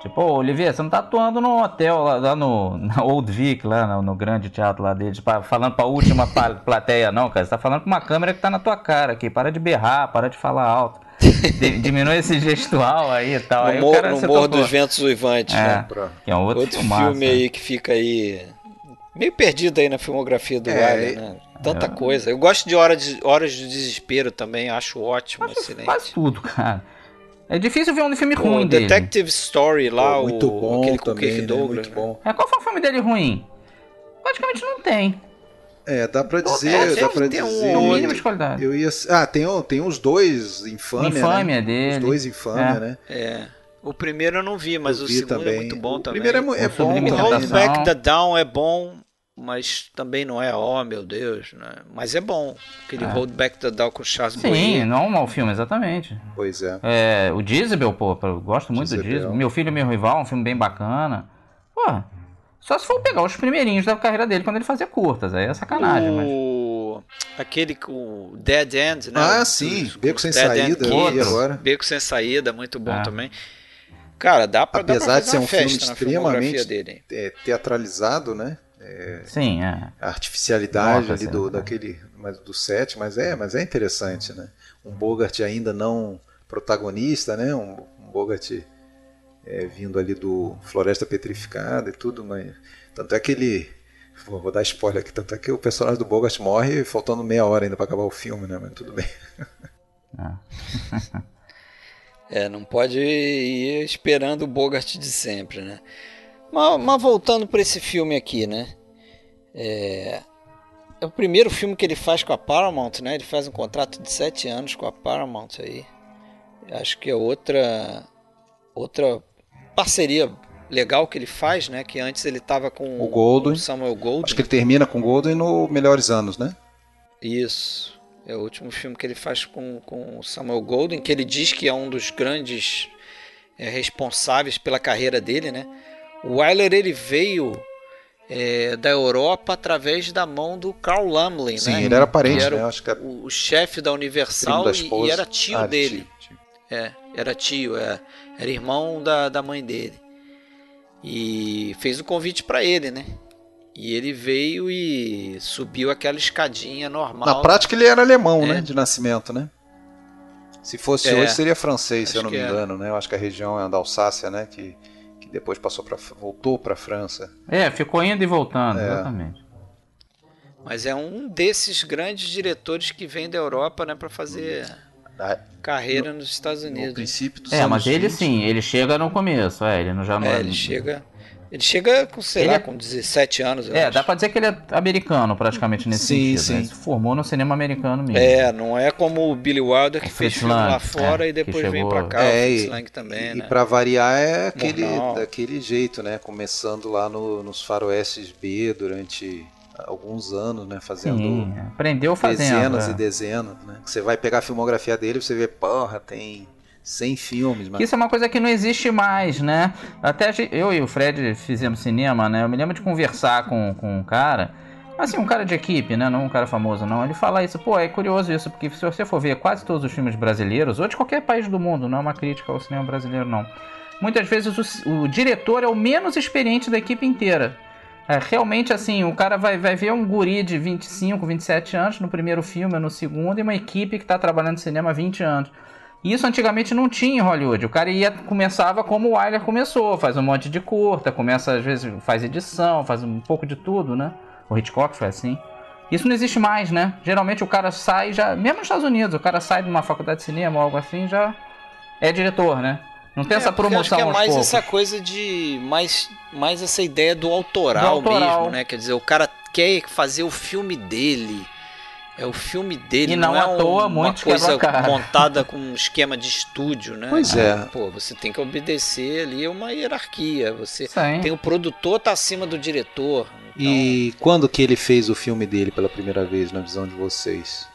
Tipo, ô, Olivier, você não tá atuando no hotel lá, lá no na Old Vic, lá no, no grande teatro lá dele, tipo, falando pra última plateia, não, cara. Você tá falando com uma câmera que tá na tua cara aqui. Para de berrar, para de falar alto. Di- Diminui esse gestual aí e tal. No, aí o Mor- cara no Morro dos Ventos Uivantes, É. né? Pra- Que é um outro, Outro filme né? aí que fica aí meio perdido aí na filmografia do É, Wilder, né? Tanta coisa. Eu gosto de Hora de Horas de Desespero também, acho ótimo, excelente. Faz tudo, cara. É difícil ver um filme O ruim dele. Detective Story lá, Pô, muito o, bom aquele com o também, Kirk né? Douglas. Muito bom. É, qual foi o filme dele ruim? Praticamente não tem. É, dá pra é, dizer, deve dá pra ter um dizer. No outro. mínimo de qualidade. Eu ia, ah, tem, o- tem os dois infâmia, Infâmia né? dele. Os dois infâmia, É. né? É. O primeiro eu não vi, mas Eu o vi segundo também. é muito bom o também. primeiro é, é O bom Sublime O também, Hold né? Back the Down é bom, mas também não é, oh meu Deus, né? Mas é bom. Aquele É. Hold Back the Down com Charles Sim, Boyer. não é um mau filme, exatamente. Pois é. É, o Jezebel, pô, eu gosto muito do Jezebel. Jezebel. Meu Filho e Meu Rival, um filme bem bacana. Pô, só se for pegar os primeirinhos da carreira dele quando ele fazia curtas, aí é sacanagem, mas... o... Aquele com o Dead End, né? Ah, O- sim, Beco Sem Dead End Saída, agora. Beco Sem Saída, muito bom É. também. Cara, dá pra, dá pra Apesar de ser uma um filme extremamente dele. é, teatralizado, né? Sim, é. A artificialidade Nossa, ali do, daquele, mas do set, mas é, mas é interessante, né? Um Bogart ainda não protagonista, né? Um, um Bogart é, vindo ali do Floresta Petrificada e tudo, mas tanto é que ele vou, vou dar spoiler aqui, tanto é que o personagem do Bogart morre faltando meia hora ainda para acabar o filme, né? Mas tudo bem. É, não pode ir esperando o Bogart de sempre, né? Mas, mas voltando para esse filme aqui, né? É, é o primeiro filme que ele faz com a Paramount, né? Ele faz um contrato de sete anos com a Paramount aí. Acho que é outra outra parceria legal que ele faz, né? Que antes ele estava com o Golden. Samuel Goldwyn. Acho que ele termina com o Golden no Melhores Anos, né? Isso. É o último filme que ele faz com, com o Samuel Goldwyn, que ele diz que é um dos grandes é, responsáveis pela carreira dele, né? O Wyler ele veio é, da Europa através da mão do Carl Lumley, Sim, né? ele era parente, era né? Acho que era o, o chefe da Universal da e, e, era tio ah, dele. Tio, tio. É, era tio, é, era irmão da, da mãe dele. E fez o convite para ele, né? E ele veio e subiu aquela escadinha normal. Na prática ele era alemão, é. né? De nascimento, né? Se fosse É, hoje seria francês, se eu acho não me era. engano, né? Eu acho que a região é da Alsácia, né? Que depois passou para voltou para França. É, ficou indo e voltando, É. exatamente. Mas é um desses grandes diretores que vem da Europa, né, para fazer Ah, carreira nos Estados No Unidos. princípio dos É, anos mas ele 20, sim, ele chega no começo, é, ele não já não É, ele chega, ele chega com, sei Ele lá, é- com 17 anos, eu É, acho. dá pra dizer que ele é americano praticamente nesse Sim, sentido. Né? sim. Se formou no cinema americano mesmo. É, não é como o Billy Wilder que O fez Fritz filme lá Lang, fora é, e depois chegou- pra cá, É, o Fritz e- Lang também, E né? para variar é aquele, Mornal. daquele jeito, né? Começando lá no- nos faroestes B durante alguns anos, né? Fazendo Sim, aprendeu fazendo. dezenas é. e dezenas, né? Você vai pegar a filmografia dele, você vê, porra, tem 100 filmes, mas Isso é uma coisa que não existe mais, né? Até eu e o Fred fizemos cinema, né? Eu me lembro de conversar com, com um cara, assim, um cara de equipe, né? Não um cara famoso, não. Ele fala isso, pô, é curioso isso, porque se você for ver quase todos os filmes brasileiros, ou de qualquer país do mundo, não é uma crítica ao cinema brasileiro, não. Muitas vezes o, o diretor é o menos experiente da equipe inteira. É, realmente, assim, o cara vai, vai ver um guri de 25, 27 anos no primeiro filme, no segundo, e uma equipe que está trabalhando no cinema há 20 anos. Isso antigamente não tinha em Hollywood. O cara ia começava como o Wyler começou, faz um monte de curta, começa às vezes faz edição, faz um pouco de tudo, né? O Hitchcock foi assim. Isso não existe mais, né? Geralmente o cara sai já, mesmo nos Estados Unidos, o cara sai de uma faculdade de cinema ou algo assim, já é diretor, né? Não tem É, essa promoção acho que é mais poucos. essa coisa de mais mais essa ideia do autoral, Do autoral. mesmo, né? Quer dizer, o cara quer fazer o filme dele. É o filme dele, E não é à toa, uma muitos coisa montada com um esquema de estúdio, né? Pois é. Pô, você tem que obedecer ali a uma hierarquia. Você Sim. tem o produtor tá acima do diretor. Então, E quando que ele fez o filme dele pela primeira vez, na visão de vocês?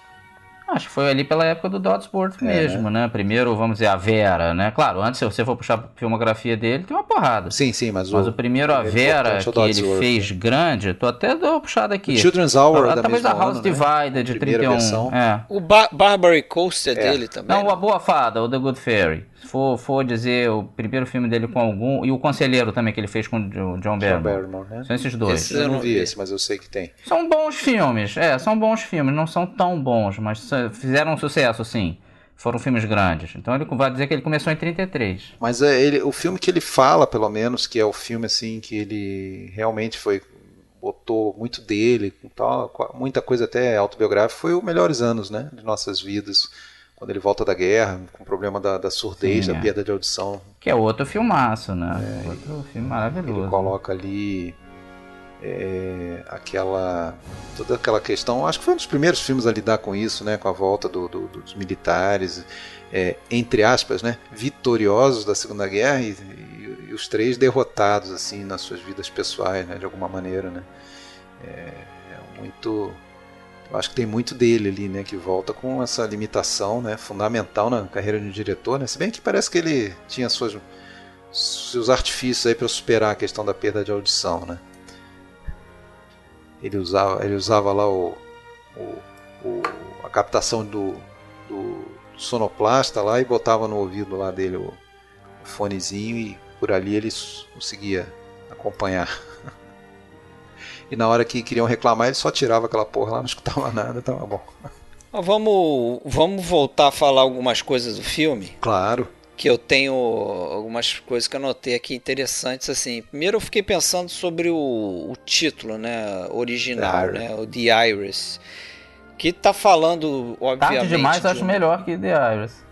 Acho que foi ali pela época do Dodsworth É, mesmo, né? Primeiro, vamos dizer, a Vera, né? Claro, antes, se você for puxar a filmografia dele, tem uma porrada. Sim, sim, mas, Mas o o, primeiro, a é Vera, o que ele fez grande, tô até dando uma puxada aqui. o Children's Hour Ah, da Talvez a House ano, né? Divided de Primeira 31. versão. É. O ba Barbary Coast é, É. dele também. Não, né? a Boa Fada, o The Good Fairy. Se for, for dizer o primeiro filme dele com algum. E o Conselheiro também, que ele fez com o Jo- John John Barrymore. Barrymore, né? São esses dois. Esse- Eu não vi esse, mas eu sei que tem. São bons filmes, é, são bons filmes, não são tão bons, mas fizeram um sucesso, sim. Foram filmes grandes. Então ele vai dizer que ele começou em 33. Mas é, ele, o filme que ele fala, pelo menos, que é o filme assim que ele realmente foi botou muito dele, com tal, muita coisa até autobiográfica, foi o Melhores Anos, né, de nossas vidas, quando ele volta da guerra, com o problema da, da surdez, Sim, da é. perda de audição, Que é outro filmaço, né? outro filme ele maravilhoso. coloca ali é, aquela toda aquela questão, acho que foi um dos primeiros filmes a lidar com isso, né, com a volta do- do- dos militares, é, entre aspas, né, vitoriosos da Segunda Guerra e, e- e os três derrotados assim nas suas vidas pessoais, né, de alguma maneira, né. É, é muito, eu acho que tem muito dele ali, né, que volta com essa limitação, né, fundamental na carreira de um diretor, né, se bem que parece que ele tinha suas seus artifícios aí para superar a questão da perda de audição, né? Ele usava, ele usava lá o, o- o- a captação do, do sonoplasta lá e botava no ouvido lá dele o, o fonezinho e por ali ele conseguia acompanhar. E na hora que queriam reclamar, ele só tirava aquela porra lá, não escutava nada, tava bom. Vamos, vamos voltar a falar algumas coisas do filme. Claro. que eu tenho algumas coisas que eu anotei aqui interessantes assim. Primeiro eu fiquei pensando sobre o, o título, né, original, The né, o The Iris, que tá falando obviamente Tarde demais, de acho melhor que The Iris.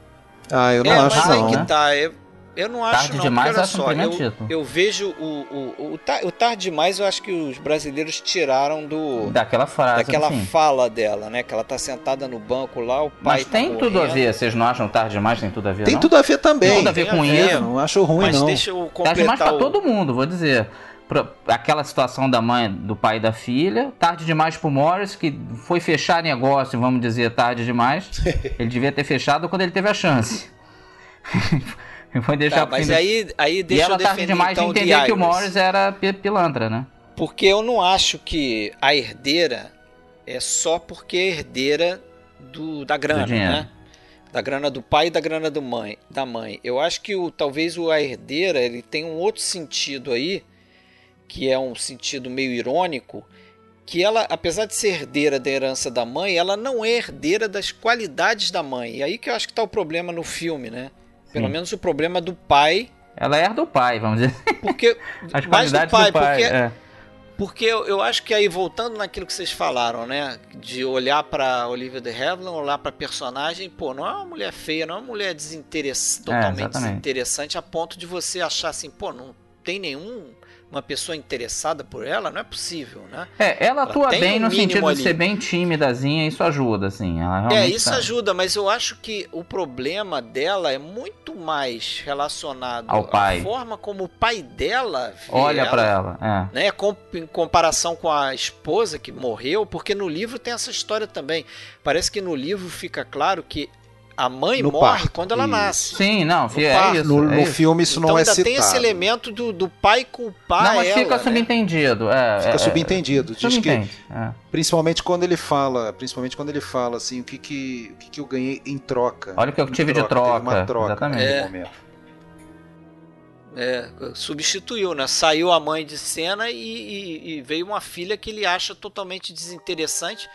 Ah, eu não é, acho mas não. aí né? que tá, é, Eu não acho tarde não, demais, porque, olha só, eu, eu, vejo o, o, o, o, tarde demais, eu acho que os brasileiros tiraram do daquela frase, daquela assim. fala dela, né? Que ela tá sentada no banco lá, o pai Mas tá tem tudo a ver, vocês não acham tarde demais tem tudo a ver? Tem não? tudo a ver também. Tem tudo a ver com ver, isso. Não acho ruim Mas não. deixa eu completar Tarde demais pra todo mundo, vou dizer. Pra, aquela situação da mãe, do pai e da filha. Tarde demais pro Morris, que foi fechar negócio, vamos dizer, tarde demais. ele devia ter fechado quando ele teve a chance. foi deixar Tá, mas aí, aí E deixa ela eu defender demais então de entender que o. Morris era pi- pilantra, né? Porque eu não acho que a herdeira é só porque é herdeira do, da grana, Do né? Da grana do pai e da grana do mãe, da mãe. Eu acho que o, talvez o a herdeira ele tem um outro sentido aí, que é um sentido meio irônico, que ela, apesar de ser herdeira da herança da mãe, ela não é herdeira das qualidades da mãe. E aí que eu acho que está o problema no filme, né? Pelo menos o problema do pai, Ela herda o pai, vamos dizer. porque As mais do pai, do pai. porque é. porque eu, eu acho que aí, voltando naquilo que vocês falaram, né? De olhar pra Olivia de Havilland, olhar pra personagem, pô, não é uma mulher feia, não é uma mulher desinteress... totalmente exatamente. desinteressante a ponto de você achar assim, pô, não tem nenhum uma pessoa interessada por ela, não é possível, né? É, ela atua tem bem um no sentido ali. de ser bem tímidazinha, isso ajuda, assim. Ela É, isso tá- ajuda, mas eu acho que o problema dela é muito mais relacionado Ao pai. à forma como o pai dela Olha ela, pra ela. É. né, com- em comparação com a esposa que morreu, porque no livro tem essa história também. Parece que no livro fica claro que a mãe No morre parto, quando ela isso. nasce. Sim, não, No é parto. isso. No, é no filme isso então não é ainda citado. tem esse elemento do, do pai culpar Não, mas ela. fica né? subentendido. É, Fica é, subentendido. É, Diz que, subentende, é. principalmente quando ele fala, principalmente quando ele fala assim, o que que, o que, que eu ganhei em troca. Olha o que eu tive de teve troca. uma troca Exatamente. É. momento. É, substituiu, né? Saiu a mãe de cena e, e- e veio uma filha que ele acha totalmente desinteressante.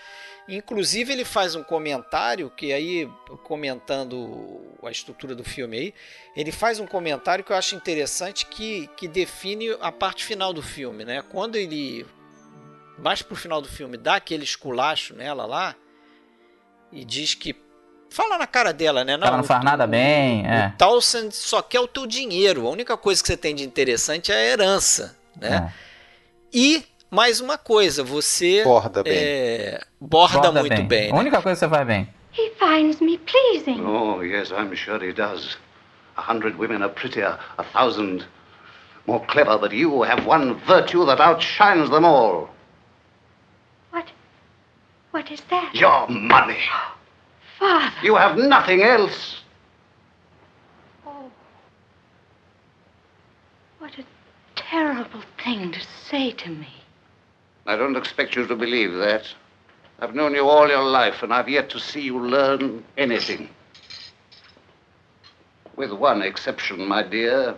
Inclusive ele faz um comentário que aí comentando a estrutura do filme aí, ele faz um comentário que eu acho interessante que, que define a parte final do filme, né? Quando ele mais pro final do filme dá aquele esculacho nela lá e diz que fala na cara dela, né? Ela não o- faz nada o- bem, é. o Townsend só quer o teu dinheiro. A única coisa que você tem de interessante é a herança, né? É. E mais uma coisa, você Borda bem. é, borda, Borda muito bem. A né? única coisa que você faz bem. He finds me pleasing. Oh, yes, I'm sure he does. A hundred women are prettier, a thousand more clever, but you have one virtue that outshines them all What? What is that? your money. Father. You have nothing else. Oh. What a terrible thing to say to me. I don't expect you to believe that. I've known you all your life, and I've yet to see you learn anything. With one exception, my dear.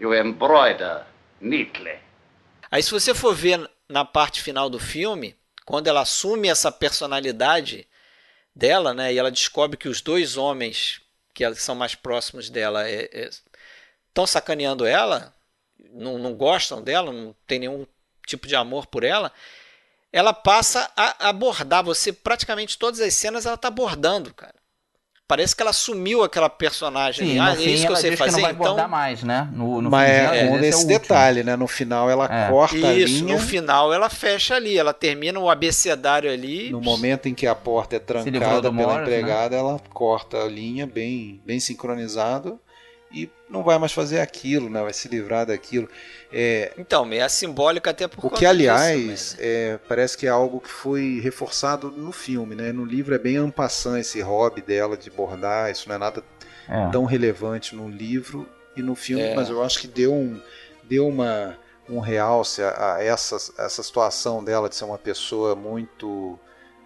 You embroider neatly. Aí se você for ver na parte final do filme, quando ela assume essa personalidade dela, né, e ela descobre que os dois homens que são mais próximos dela estão sacaneando ela, não, não gostam dela, não tem nenhum tipo de amor por ela, ela passa a abordar você praticamente todas as cenas ela tá abordando, cara. Parece que ela assumiu aquela personagem. Sim, ah, no é fim isso que eu ela sei fazer, que não vai então mais, né? No, no Mas fim é, é esse o último. detalhe, né? No final ela É. corta a Isso, linha. no final ela fecha ali, ela termina o abecedário ali. No momento em que a porta é trancada pela Morris, né? empregada, ela corta a linha bem, bem sincronizado não vai mais fazer aquilo, né? Vai se livrar daquilo. É, Então, é simbólico até por o conta que, aliás, disso, mas- é, parece que é algo que foi reforçado no filme, né? No livro é bem ampassant esse hobby dela de bordar, isso não é nada É. tão relevante no livro e no filme, É. mas eu acho que deu um, deu uma, um realce a, a essa, essa situação dela de ser uma pessoa muito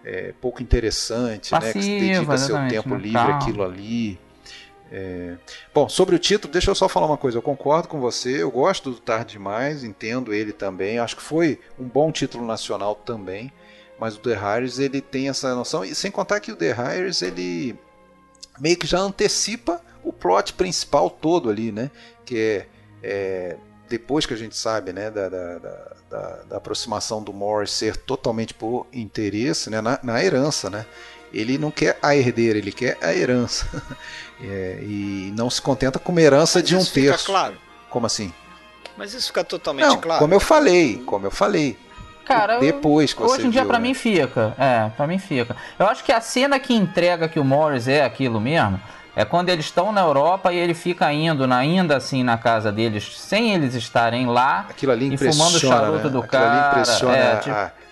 é, pouco interessante, né, que se Passiva, dedica seu tempo livre Calma. àquilo ali. É, Bom, sobre o título, deixa eu só falar uma coisa. Eu concordo com você, eu gosto do Tarde Demais, entendo ele também. Acho que foi um bom título nacional também. Mas o The Hires ele tem essa noção. E sem contar que o The Hires ele meio que já antecipa o plot principal todo ali, né? Que é, é, depois que a gente sabe, né, da, da, da, da- aproximação do Morris ser totalmente por interesse, né, na, na herança, né? Ele não quer a herdeira, ele quer a herança. É, e não se contenta com uma herança Mas de um isso terço. Fica claro. Como assim? Mas isso fica totalmente não, claro. Como eu falei, como eu falei. Cara, depois que hoje em dia para né? mim fica. É, para mim fica. Eu acho que a cena que entrega que o Morris é aquilo mesmo é quando eles estão na Europa e ele fica indo, na, ainda assim na casa deles, sem eles estarem lá. Aquilo ali e fumando o charuto né? do Aquilo cara. ali impressiona é, a- tipo,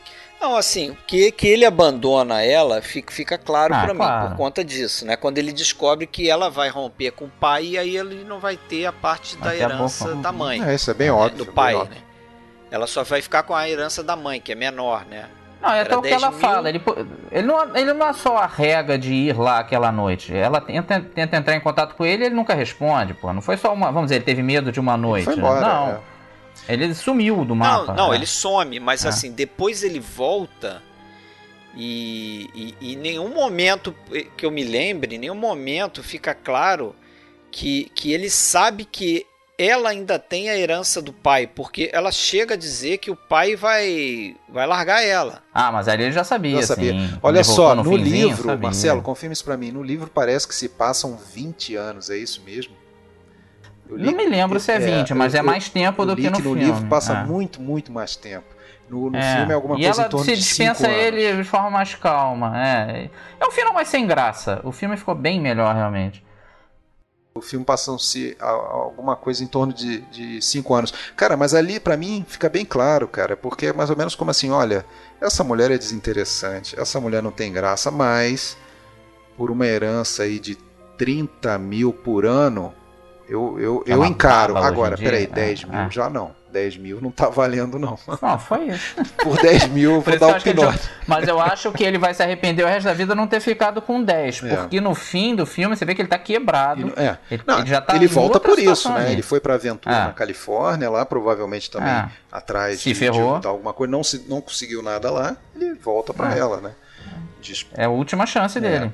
Não, assim, que, que ele abandona ela fica, fica claro Ah, pra claro. mim, por conta disso, né? Quando ele descobre que ela vai romper com o pai e aí ele não vai ter a parte da Até a herança boca. da mãe. É, isso é bem né? óbvio. Do pai, bem óbvio. né? Ela só vai ficar com a herança da mãe, que é menor, né? Não, é até Era o que 10 ela mil. fala. Ele, ele, não, ele não é só a rega de ir lá aquela noite. Ela tenta, tenta entrar em contato com ele e ele nunca responde, pô. Não foi só uma. Vamos dizer, ele teve medo de uma noite. Foi né? embora. Não. é. Ele sumiu do mapa. não, não, né? ele some, mas É. assim, depois ele volta e, em nenhum momento que eu me lembre, em nenhum momento fica claro que, que ele sabe que ela ainda tem a herança do pai, porque ela chega a dizer que o pai vai, vai largar ela. Ah, mas ali ele já sabia, Já sabia. sim. Olha só, no, finzinho, livro, sabia. Marcelo, confirma isso pra mim. No livro parece que se passam 20 anos, é isso mesmo? Não me lembro se é 20, mas eu- é mais tempo do que no, no filme. livro passa é. muito, muito mais tempo. No, no É. filme é alguma e coisa ela em torno se de dispensa 5 anos. ele de forma mais calma. É. é um final mais sem graça. O filme ficou bem melhor, realmente. O filme passam-se alguma coisa em torno de, de cinco anos. Cara, mas ali pra mim fica bem claro, cara, porque é mais ou menos como assim, olha, essa mulher é desinteressante, essa mulher não tem graça, mas por uma herança aí de 30 mil por ano, eu, eu, É eu encaro. Agora, peraí, é, 10 mil é. já não. 10 mil não tá valendo, não. Não, foi isso. Por 10 mil eu vou dar o ele pinote. Mas eu acho que ele vai se arrepender o resto da vida não ter ficado com 10. É. Porque no fim do filme você vê que ele tá quebrado. É. Ele, Não, ele já tá ele volta por isso, né? ali. Ele foi pra aventura É. na Califórnia, lá provavelmente também É. atrás Se de, ferrou. de alguma coisa, não, se, não conseguiu nada lá, ele volta pra É. ela, né? É a última chance dele.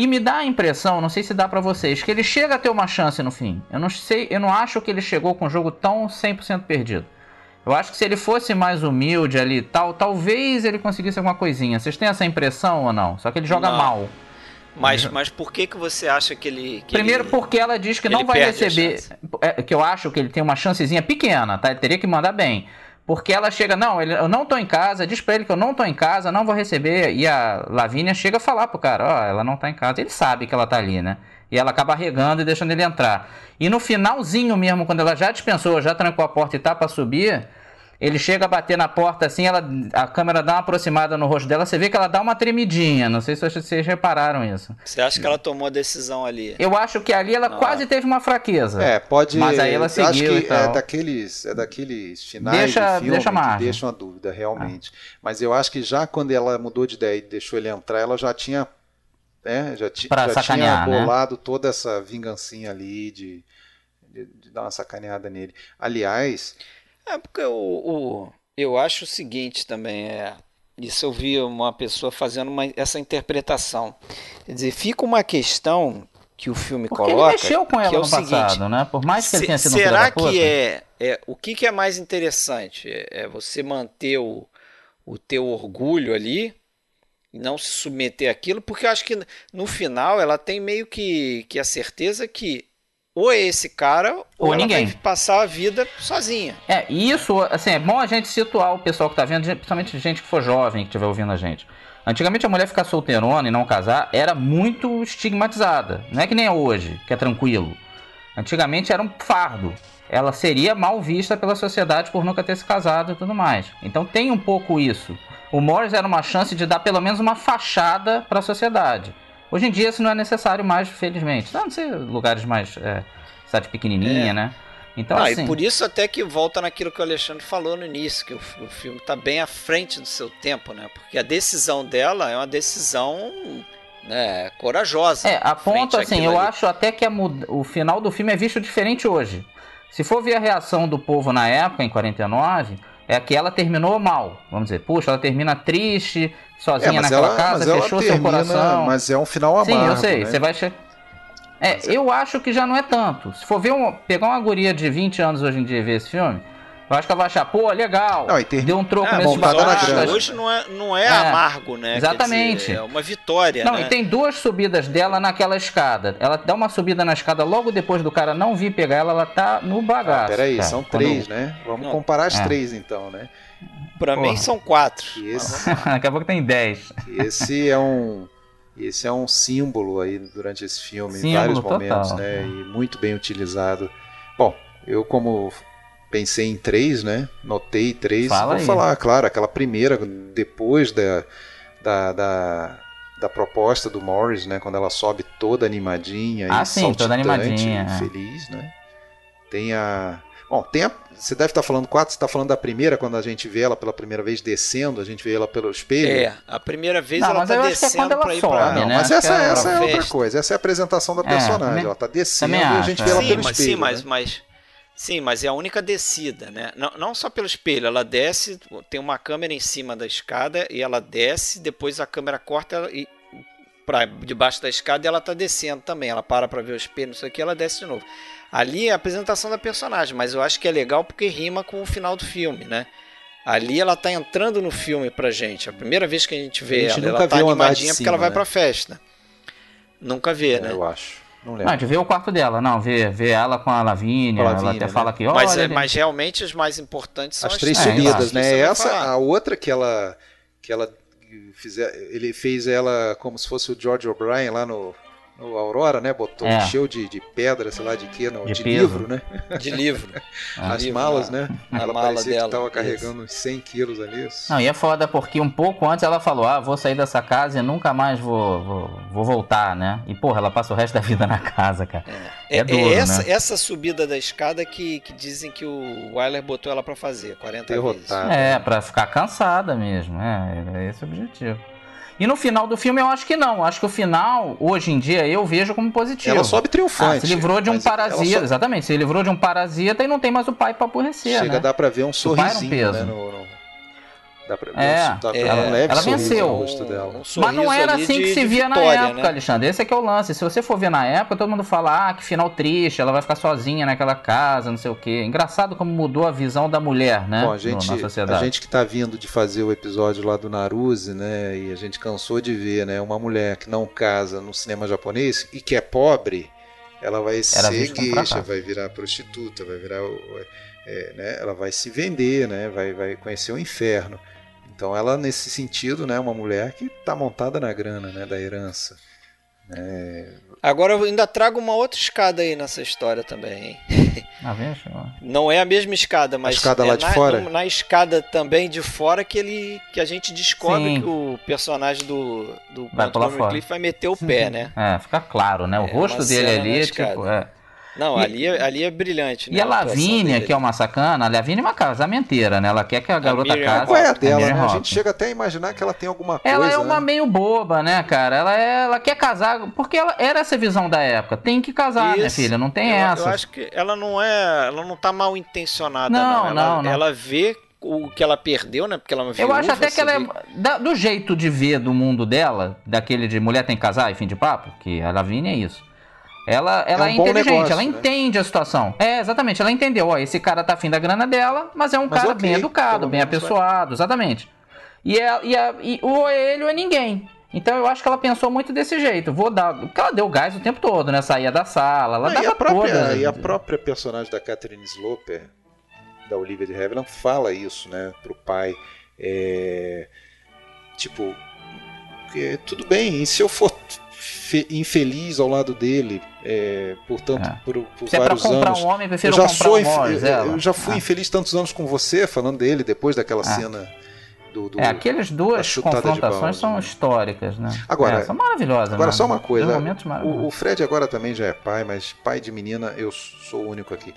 E me dá a impressão, não sei se dá pra vocês, que ele chega a ter uma chance no fim. Eu não sei, eu não acho que ele chegou com o jogo tão 100% perdido. Eu acho que se ele fosse mais humilde ali e tal, talvez ele conseguisse alguma coisinha. Vocês têm essa impressão ou não? Só que ele joga Não. mal. Mas, mas por que, que você acha que ele. que Primeiro ele- porque ela diz que não vai receber. é, que eu acho que ele tem uma chancezinha pequena, tá? Ele teria que mandar bem. Porque ela chega, não, ele- eu não tô em casa, diz pra ele que eu não tô em casa, não vou receber. E a Lavínia chega a falar pro cara, ó, ela não tá em casa. Ele sabe que ela tá ali, né? E ela acaba regando e deixando ele entrar. E no finalzinho mesmo, quando ela já dispensou, já trancou a porta e tá pra subir, ele chega a bater na porta assim, ela, a câmera dá uma aproximada no rosto dela, você vê que ela dá uma tremidinha. Não sei se vocês repararam isso. Você acha que ela tomou a decisão ali? Eu acho que ali ela Não, quase teve uma fraqueza. É, pode. Mas aí ela acho seguiu que e tal. é daqueles, é daqueles finais Deixa- de filme deixa que deixam a dúvida, realmente. Mas eu acho que já quando ela mudou de ideia e deixou ele entrar, ela já tinha. né, já, ti- Pra já tinha né? bolado toda essa vingancinha ali de, de, de dar uma sacaneada nele. Aliás, É porque o, o- eu acho o seguinte também, é, isso eu vi uma pessoa fazendo uma- essa interpretação. Quer dizer, fica uma questão que o filme Porque coloca. ele mexeu com que ela é o no seguinte, passado, né? Por mais que ele se- tenha sido um será puta. que é, é o que, que é mais interessante? É, é você manter o, o teu orgulho ali e não se submeter àquilo, porque eu acho que no final ela tem meio que, que a certeza que ou é esse cara ou, Ou ela ninguém. vai passar a vida sozinha. É, e isso, assim, é bom a gente situar o pessoal que tá vendo, principalmente gente que for jovem, que estiver ouvindo a gente. Antigamente a mulher ficar solteirona e não casar era muito estigmatizada. Não é que nem é hoje, que é tranquilo. Antigamente era um fardo. Ela seria mal vista pela sociedade por nunca ter se casado e tudo mais. Então tem um pouco isso. O Morris era uma chance de dar pelo menos uma fachada para a sociedade. Hoje em dia isso não é necessário mais, felizmente. A não ser lugares mais. É, cidade pequenininha, É. né? Então, Ah, assim. e por isso até que volta naquilo que o Alexandre falou no início, que o, o filme está bem à frente do seu tempo, né? Porque a decisão dela é uma decisão né, corajosa. É, a frente ponto assim, eu ali. acho até que a mud- o final do filme é visto diferente hoje. Se for ver a reação do povo na época, em 49, é que ela terminou mal. Vamos dizer, puxa, ela termina triste, sozinha é, mas naquela ela, casa, mas fechou seu termina, coração. mas é um final amargo. Sim, eu sei, né? você vai che... É, eu acho que já não é tanto. Se for ver um, pegar uma guria de 20 anos hoje em dia e ver esse filme, Eu acho que ela vai achar, pô, legal. Não, ter... Deu um troco é, nesse bagagem. Hoje não é, não é, é amargo, né? Exatamente. Dizer, é uma vitória. Não, né? e tem duas subidas dela naquela escada. Ela dá uma subida na escada logo depois do cara não vir pegar ela, ela tá no bagaço. Ah, peraí, cara. são três, Quando... né? Vamos não. comparar as é. três então, né? Pra Porra. mim são quatro. Esse... Daqui a pouco tem dez. Esse é um. Esse é um símbolo aí durante esse filme, símbolo em vários momentos, total. né? E muito bem utilizado. Bom, eu como pensei em três, né? Notei três. Fala Vou aí. falar, claro, aquela primeira, depois da, da, da, da, proposta do Morris, né? Quando ela sobe toda animadinha ah, e sim, toda animadinha, é. feliz, né? Tem a. Bom, tem a, você deve estar falando quatro, você está falando da primeira, quando a gente vê ela pela primeira vez descendo, a gente vê ela pelo espelho. É, a primeira vez não, ela está é descendo é para ir para. Né? mas essa, essa é outra coisa, essa é a apresentação da é, personagem. Também, ela está descendo e a gente vê ela sim, pelo mas, espelho. Sim, mas, né? mas Sim, mas é a única descida, né? Não, não só pelo espelho, ela desce, tem uma câmera em cima da escada e ela desce, depois a câmera corta ela, e para debaixo da escada e ela tá descendo também. Ela para para ver o espelho, não sei o que, ela desce de novo. Ali é a apresentação da personagem, mas eu acho que é legal porque rima com o final do filme, né? Ali ela tá entrando no filme pra gente. A primeira vez que a gente vê a gente ela, ela tá animadinha porque ela vai né? pra festa. Nunca vê, é, né? Eu acho. Não lembro. Não, a gente vê o quarto dela, não, vê, vê ela com a Lavínia, ela até né? fala que mas, é, mas realmente os mais importantes são as, as três subidas, né? Essa, a outra que ela que ela fizer, ele fez ela como se fosse o George O'Brien lá no no Aurora, né? Botou, é. encheu de, de pedra, sei lá de quê, não, de, de livro, né? De livro. As livro, malas, né? A ela mala parecia dela. que estava carregando uns 100 quilos ali. Não, e é foda porque um pouco antes ela falou, ah, vou sair dessa casa e nunca mais vou, vou, vou voltar, né? E porra, ela passa o resto da vida na casa, cara. É, é, é duro, é essa, né? essa subida da escada que, que dizem que o Wyler botou ela para fazer, 40 Derrotada. vezes. É, pra ficar cansada mesmo, é, é esse o objetivo. E no final do filme eu acho que não. Acho que o final, hoje em dia, eu vejo como positivo. Ela sobe triunfante. Ah, se livrou de um parasita. Exatamente, se livrou de um parasita e não tem mais o pai para aborrecer. Chega né? a dar pra ver um sorrisinho né, no, no Dá pra ver é, um, é, ela, leve ela venceu. rosto dela. Um Mas não era assim de, que se via vitória, na época, né? Alexandre. Esse é que é o lance. Se você for ver na época, todo mundo fala, ah, que final triste, ela vai ficar sozinha naquela casa, não sei o quê. Engraçado como mudou a visão da mulher, né? Bom, a gente, na sociedade. A gente que tá vindo de fazer o episódio lá do Naruse, né? E a gente cansou de ver, né? Uma mulher que não casa no cinema japonês e que é pobre, ela vai Era ser gueixa, vai virar prostituta, vai virar. É, né? Ela vai se vender, né? Vai, vai conhecer o inferno. Então ela, nesse sentido, né, uma mulher que está montada na grana, né, da herança. É... Agora eu ainda trago uma outra escada aí nessa história também, hein? Ah, Não é a mesma escada, mas a escada é lá de na, fora? na escada também de fora que ele que a gente descobre Sim. que o personagem do do vai, vai meter o pé, né? É, fica claro, né? O é, rosto dele ali, tipo, é, não, e, ali, é, ali é brilhante. Né, e a Lavínia, que é uma sacana, a Lavínia é uma casamenteira, né? Ela quer que a garota a case. Qual é a dela, a né? A gente chega até a imaginar que ela tem alguma coisa. Ela é uma né? meio boba, né, cara? Ela, é, ela quer casar, porque ela era essa visão da época. Tem que casar, Isso. minha filha, não tem eu, essa. Eu acho que ela não é. Ela não tá mal intencionada, não. não. Ela, não, não. ela vê o que ela perdeu, né? Porque ela é Eu acho até que ela é. Da, do jeito de ver do mundo dela, daquele de mulher tem que casar e fim de papo, que a Lavínia é isso. Ela, ela é, um é inteligente, negócio, ela né? entende a situação. É, exatamente, ela entendeu. Ó, esse cara tá afim da grana dela, mas é um mas cara okay, bem educado, bem apessoado, exatamente. E, é, e, é, e o ele é ninguém. Então eu acho que ela pensou muito desse jeito. Vou dar. Porque ela deu gás o tempo todo, né? Saía da sala, ela Não, dava e a própria, toda... E a própria personagem da Catherine Sloper, da Olivia de Havilland, fala isso, né? Pro pai. É, tipo, tudo bem, e se eu for infeliz ao lado dele, é, portanto, é. por, por vários é comprar anos. Um homem, eu já sou um Morris, eu, eu, já fui ah. infeliz tantos anos com você, falando dele, depois daquela ah. cena. Do, do, é, aquelas duas confrontações são né? históricas, né? Agora, é, são maravilhosas. Agora, só uma coisa: o, o Fred agora também já é pai, mas pai de menina, eu sou o único aqui.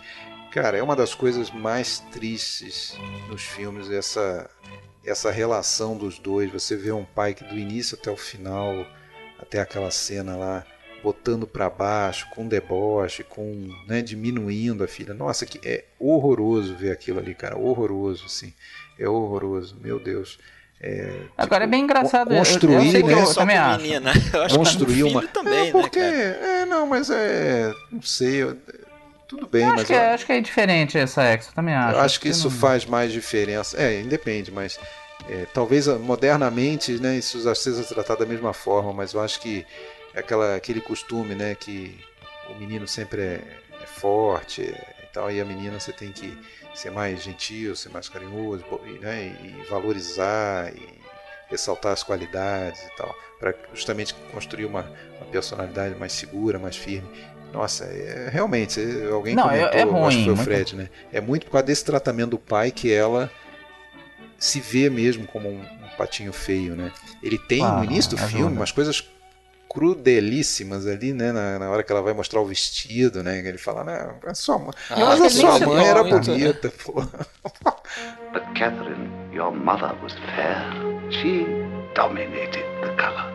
Cara, é uma das coisas mais tristes nos filmes essa essa relação dos dois. Você vê um pai que do início até o final até aquela cena lá botando para baixo, com deboche, com né, diminuindo a filha. Nossa, que é horroroso ver aquilo ali, cara, horroroso, assim, é horroroso, meu Deus. É, Agora tipo, é bem engraçado. Construir, eu, eu sei que né? eu também acho. Eu acho construir uma. Também, é né, porque, né, é, não, mas é, não sei. Eu, tudo bem, eu mas. Que eu... É, acho que é diferente essa ex, eu também acho. Eu acho que, que isso não... faz mais diferença. É, independe, mas é, talvez modernamente, né, isso seja tratado da mesma forma, mas eu acho que é aquela, aquele costume, né, que o menino sempre é, é forte é, e tal, e a menina você tem que ser mais gentil, ser mais carinhoso, né, e valorizar e ressaltar as qualidades e tal, para justamente construir uma, uma, personalidade mais segura, mais firme. Nossa, é, realmente, alguém Não, comentou, é, é ruim, acho que foi o Fred, né? É muito por causa desse tratamento do pai que ela se vê mesmo como um, um patinho feio, né? Ele tem ah, no início do ajuda. filme umas coisas crudelíssimas ali, né? Na, na, hora que ela vai mostrar o vestido, né? Ele fala, né? A sua mãe, ah, mas a sua mãe era bonita, né? pô. But Catherine, your mother was fair. She dominated the color.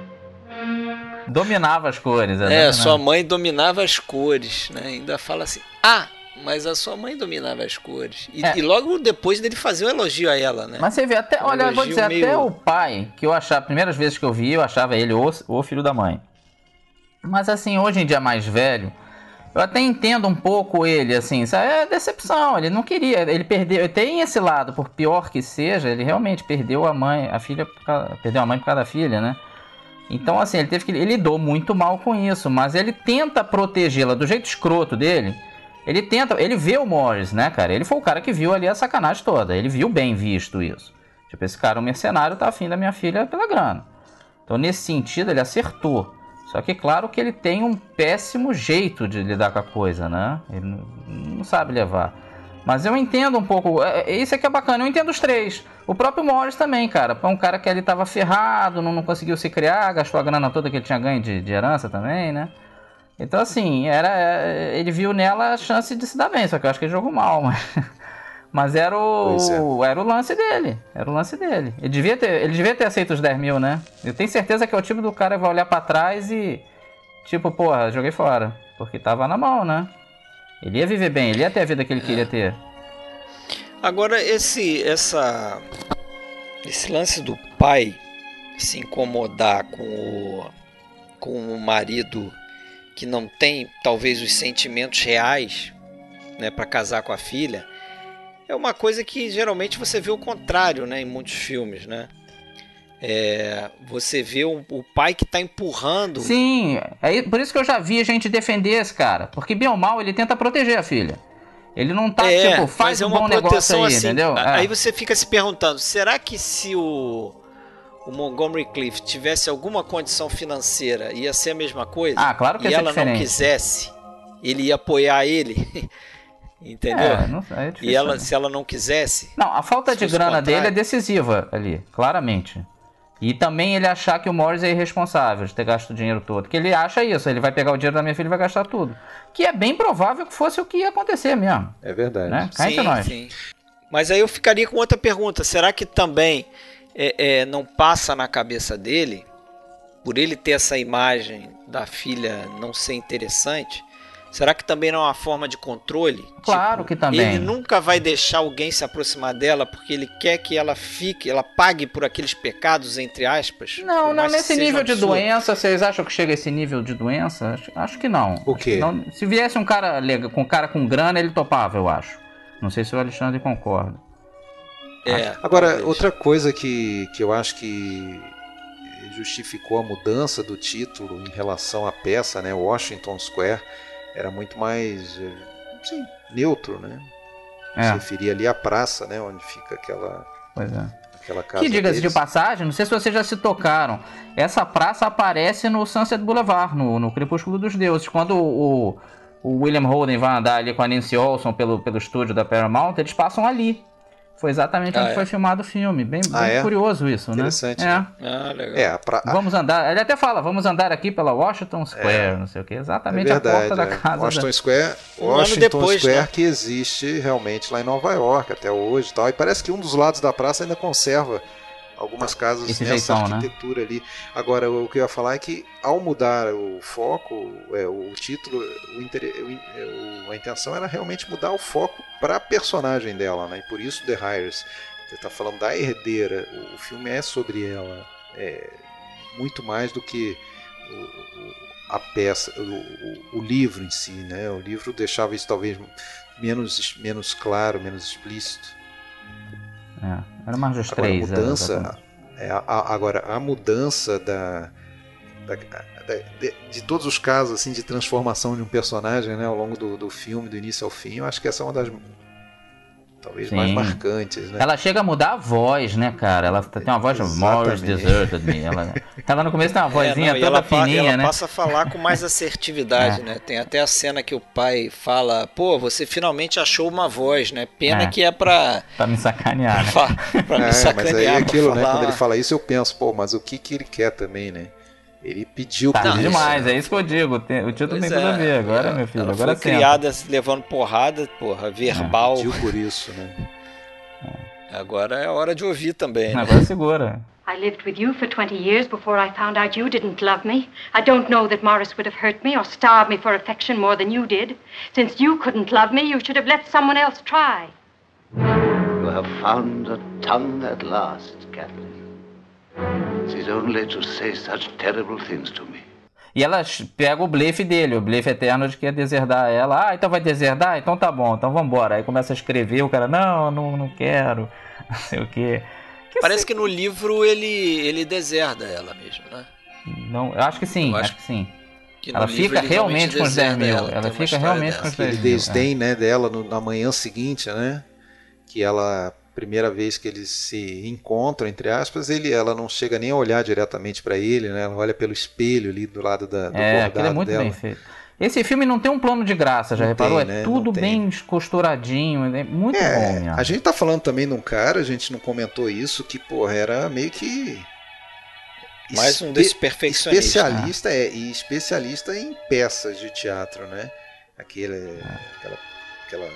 Dominava as cores, é, é sua mãe dominava as cores, né? Ainda fala assim, ah, mas a sua mãe dominava as cores. E, é. e, logo depois dele fazer o um elogio a ela, né? Mas você vê, até, um olha, vou dizer, meio... até o pai, que eu achava, primeiras vezes que eu vi, eu achava ele o, o filho da mãe. Mas assim, hoje em dia mais velho, eu até entendo um pouco ele, assim, é decepção, ele não queria, ele perdeu, tem esse lado, por pior que seja, ele realmente perdeu a mãe, a filha, perdeu a mãe por causa da filha, né? Então, assim, ele teve que. Ele lidou muito mal com isso, mas ele tenta protegê-la do jeito escroto dele. Ele tenta, ele vê o Morris, né, cara? Ele foi o cara que viu ali a sacanagem toda. Ele viu bem visto isso. Tipo, esse cara, um mercenário, tá afim da minha filha pela grana. Então, nesse sentido, ele acertou. Só que, claro, que ele tem um péssimo jeito de lidar com a coisa, né? Ele não sabe levar. Mas eu entendo um pouco. É, é, isso aqui é bacana, eu entendo os três. O próprio Morris também, cara. É um cara que ele tava ferrado, não, não conseguiu se criar, gastou a grana toda que ele tinha ganho de, de herança também, né? Então, assim, era, é, ele viu nela a chance de se dar bem, só que eu acho que ele jogou mal, mas, mas era, o, é. era o lance dele. Era o lance dele. Ele devia, ter, ele devia ter aceito os 10 mil, né? Eu tenho certeza que é o tipo do cara que vai olhar para trás e, tipo, porra, joguei fora. Porque tava na mão, né? Ele ia viver bem, ele ia ter a vida que ele é. queria ter. Agora, esse, essa, esse lance do pai se incomodar com o, com o marido que não tem talvez os sentimentos reais né, para casar com a filha, é uma coisa que geralmente você vê o contrário né, em muitos filmes. Né? É, você vê o, o pai que está empurrando. Sim, é por isso que eu já vi a gente defender esse cara. Porque, bem ou mal, ele tenta proteger a filha. Ele não tá, é, tipo, faz é um bom negócio aí, assim, entendeu? Aí é. você fica se perguntando, será que se o o Montgomery Cliff tivesse alguma condição financeira, ia ser a mesma coisa? Ah, claro que E ela diferente. não quisesse, ele ia apoiar ele. Entendeu? É, não, é difícil, e ela, né? se ela não quisesse. Não, a falta de grana dele é decisiva ali, claramente. E também ele achar que o Morris é irresponsável de ter gasto o dinheiro todo. Que ele acha isso, ele vai pegar o dinheiro da minha filha e vai gastar tudo. Que é bem provável que fosse o que ia acontecer mesmo. É verdade. Né? sim, nós. sim. Mas aí eu ficaria com outra pergunta. Será que também é, é, não passa na cabeça dele, por ele ter essa imagem da filha não ser interessante, será que também não é uma forma de controle? Claro tipo, que também. Ele nunca vai deixar alguém se aproximar dela porque ele quer que ela fique, ela pague por aqueles pecados, entre aspas. Não, não, nesse nível de doença, vocês acham que chega a esse nível de doença? Acho, acho que não. O quê? Não, se viesse um cara com um cara com grana, ele topava, eu acho. Não sei se o Alexandre concorda. É, Agora, talvez. outra coisa que, que eu acho que justificou a mudança do título em relação à peça, né, Washington Square, era muito mais sim, neutro, né? É. Se referia ali à praça, né, onde fica aquela Pois é. Aquela casa que diga-se de passagem, não sei se vocês já se tocaram. Essa praça aparece no Sunset Boulevard, no, no Crepúsculo dos Deuses. Quando o, o William Holden vai andar ali com a Nancy Olson pelo, pelo estúdio da Paramount, eles passam ali. Foi exatamente ah, onde é? foi filmado o filme. Bem, ah, bem é? curioso isso, Interessante, né? Interessante. Né? Ah, legal. É, pra... Vamos andar. Ele até fala, vamos andar aqui pela Washington Square, é. não sei o que. Exatamente é verdade, a porta da é. casa. Washington da... Square, um Washington depois, Square né? que existe realmente lá em Nova York até hoje e tal. E parece que um dos lados da praça ainda conserva algumas casas Esse nessa jeitão, né? arquitetura né? ali. Agora, o que eu ia falar é que ao mudar o foco, é, o título, o, inter... o, a intenção era realmente mudar o foco para a personagem dela, né? E por isso The Hires. Você está falando da herdeira, o, filme é sobre ela, é, muito mais do que o, a peça, o, livro em si, né? O livro deixava isso talvez menos, menos claro, menos explícito. É, era mais dos agora, três. A mudança, é, a, a, agora, a mudança da, da, da de, de, todos os casos assim de transformação de um personagem né, ao longo do, do filme, do início ao fim, eu acho que essa é uma das talvez Sim. mais marcantes, né? Ela chega a mudar a voz, né, cara? Ela tem uma voz Morris Deserted Me. Ela, ela no começo tem uma vozinha é, não, toda ela fininha, ela né? passa a falar com mais assertividade, é. né? Tem até a cena que o pai fala, pô, você finalmente achou uma voz, né? Pena é. que é pra... pra me sacanear, né? pra, pra me sacanear. Mas aí é aquilo, né? Quando ele fala isso, eu penso, pô, mas o que que ele quer também, né? Ele pediu tá por demais, isso. é isso que eu digo. o título pois tem tudo a ver agora, é, meu filho. Ela agora foi criada levando porrada, porra, verbal. É, pediu por isso, né? Agora é hora de ouvir também. Né? Agora segura. I lived with you for 20 years before I found out you didn't love me. I don't know that Morris would have hurt me or starved me for affection more than you did. Since you couldn't love me, you should have let someone else try. You have found a tongue at last, Kathleen. Is only to say such terrible things to me. E ela pega o blefe dele, o blefe eterno de que ia deserdar ela. Ah, então vai deserdar? Então tá bom, então vambora. Aí começa a escrever, o cara, não, não, não quero, não sei o quê. Que Parece sei... que no livro ele, ele deserda ela mesmo, né? Não, eu acho que sim, acho, acho, que sim. Que ela fica realmente com os 10 mil. Ela, ela fica realmente dessa. com os 10 mil. Aquele desdém é. né, dela no, na manhã seguinte, né? Que ela primeira vez que eles se encontram, entre aspas, ele, ela não chega nem a olhar diretamente para ele, né? Ela olha pelo espelho ali do lado da, do é, bordado é muito dela. bem feito. Esse filme não tem um plano de graça, já não reparou? Tem, é né? tudo bem costuradinho, é muito é, bom. Minha. A gente tá falando também de um cara, a gente não comentou isso, que, porra, era meio que. Mais um desses perfeccionistas. Especialista, é, e especialista em peças de teatro, né? Aquele, é. aquela, aquela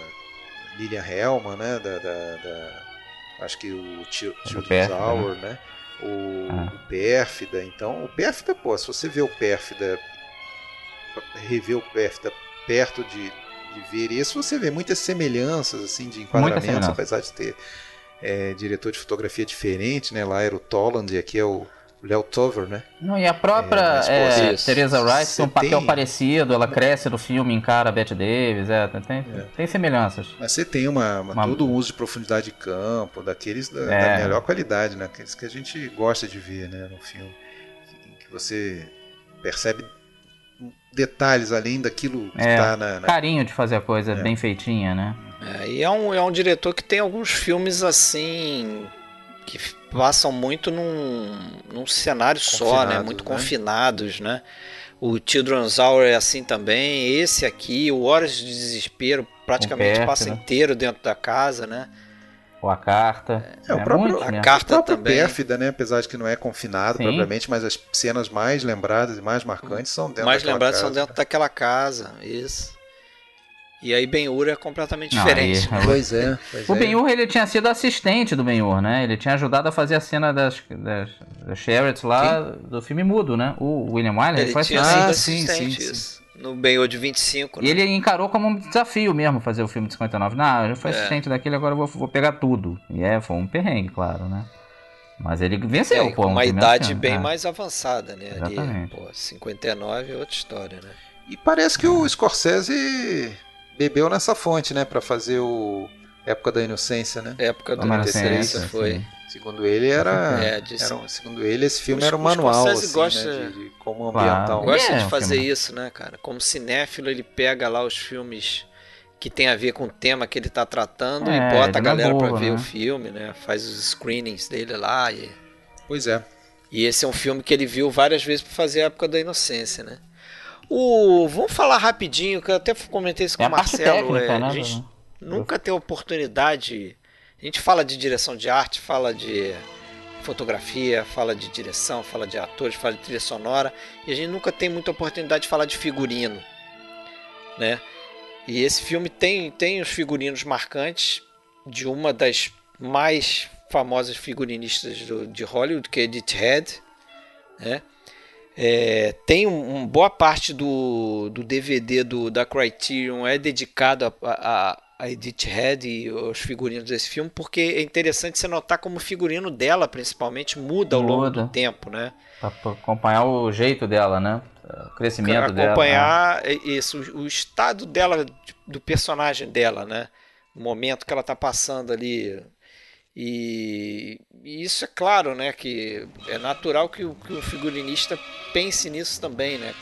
Lilian Helman, né? da, da, da acho que o Children's Hour, né? né? O, ah. o Pérfida. Então, o Pérfida, pô, se você vê o Pérfida, rever o Pérfida perto de, de ver esse, você vê muitas semelhanças, assim, de enquadramentos, apesar de ter é, diretor de fotografia diferente, né? Lá era o Toland e aqui é o Léo Tover, né? Não, e a própria é, é, Teresa Wright tem um papel tem... parecido, ela cresce no filme, encara a Bette Davis, é, tem, é. tem semelhanças. Mas você tem uma, uma, uma... todo o uso de profundidade de campo, daqueles da, da, é. melhor qualidade, né? Aqueles que a gente gosta de ver né, no filme. Que você percebe detalhes além daquilo que está é, na, na, Carinho de fazer a coisa é. bem feitinha, né? É, e é um, é um diretor que tem alguns filmes assim que passam muito num, num cenário só, né? Muito né? confinados, né? O Children's Hour é assim também. Esse aqui, o Horas de Desespero, praticamente perto, passa né? inteiro dentro da casa, né? Ou a carta. É, é o próprio, muito, a né? carta o também. Pérfida, né? Apesar de que não é confinado Sim. propriamente, mas as cenas mais lembradas e mais marcantes são dentro mais lembradas casa. são dentro daquela casa, isso. E aí Ben-Hur é completamente não, diferente. Aí, pois é. Pois o é. Ben-Hur ele tinha sido assistente do Ben-Hur, né? Ele tinha ajudado a fazer a cena das, das, das Sherrits lá sim. do filme mudo, né? O William Wyler ele foi tinha sido ah, sim, sim, sim, No Ben-Hur de 25, né? E ele encarou como um desafio mesmo fazer o filme de 59. Não, eu fui é. assistente daquele, agora eu vou, vou pegar tudo. E é, foi um perrengue, claro, né? Mas ele venceu, é, pô. Com uma idade bem é. mais avançada, né? Exatamente. Ali, pô, 59 é outra história, né? E parece que o Scorsese bebeu nessa fonte, né, para fazer o Época da Inocência, né? Época da Inocência foi. Sim. Segundo ele era, é, era, segundo ele esse filme era um manual assim, gosta, né, de, de, como. Claro. Gosta é, de fazer isso, né, cara? Como cinéfilo ele pega lá os filmes que tem a ver com o tema que ele está tratando é, e bota a galera para ver né? o filme, né? Faz os screenings dele lá e Pois é. E esse é um filme que ele viu várias vezes para fazer a época da inocência, né? O, vamos falar rapidinho, que eu até comentei isso com é o Marcelo. Técnica, é, né? A gente nunca tem oportunidade. A gente fala de direção de arte, fala de fotografia, fala de direção, fala de atores, fala de trilha sonora, e a gente nunca tem muita oportunidade de falar de figurino, né? E esse filme tem, tem os figurinos marcantes de uma das mais famosas figurinistas do, de Hollywood, que é Edith Head, né? É, tem um, um, boa parte do, do DVD do, da Criterion é dedicado a, a, a Edith Head e os figurinos desse filme, porque é interessante você notar como o figurino dela, principalmente, muda ao muda. longo do tempo, né? Pra acompanhar o jeito dela, né? o crescimento dela. Acompanhar né? isso, o estado dela, do personagem dela, né? O momento que ela está passando ali. E, e, isso é claro, né? Que é natural que o, que o figurinista pense nisso também, né?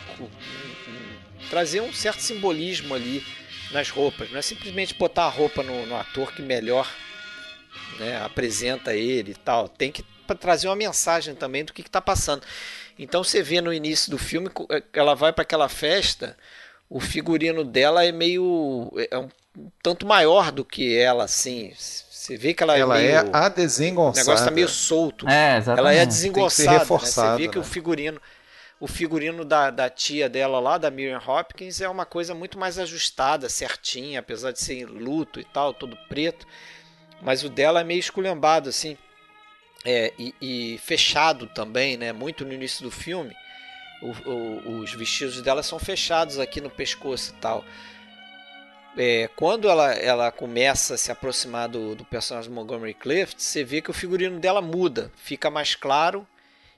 Trazer um certo simbolismo ali nas roupas. Não é simplesmente botar a roupa no, no ator que melhor né, apresenta ele e tal. Tem que trazer uma mensagem também do que está passando. Então você vê no início do filme, é, ela vai para aquela festa, o figurino dela é meio. é um tanto maior do que ela, assim. Você vê que ela, é ela é, meio, é a desengonçada. O negócio tá meio solto. É, exatamente. Ela é desengonçada. Né? Você vê né? que o figurino o figurino da, da tia dela lá, da Miriam Hopkins, é uma coisa muito mais ajustada, certinha, apesar de ser em luto e tal, todo preto. Mas o dela é meio esculhambado, assim. É, e, e, fechado também, né? Muito no início do filme. O, o, os vestidos dela são fechados aqui no pescoço e tal. É, quando ela, ela começa a se aproximar do, do personagem Montgomery Clift, você vê que o figurino dela muda, fica mais claro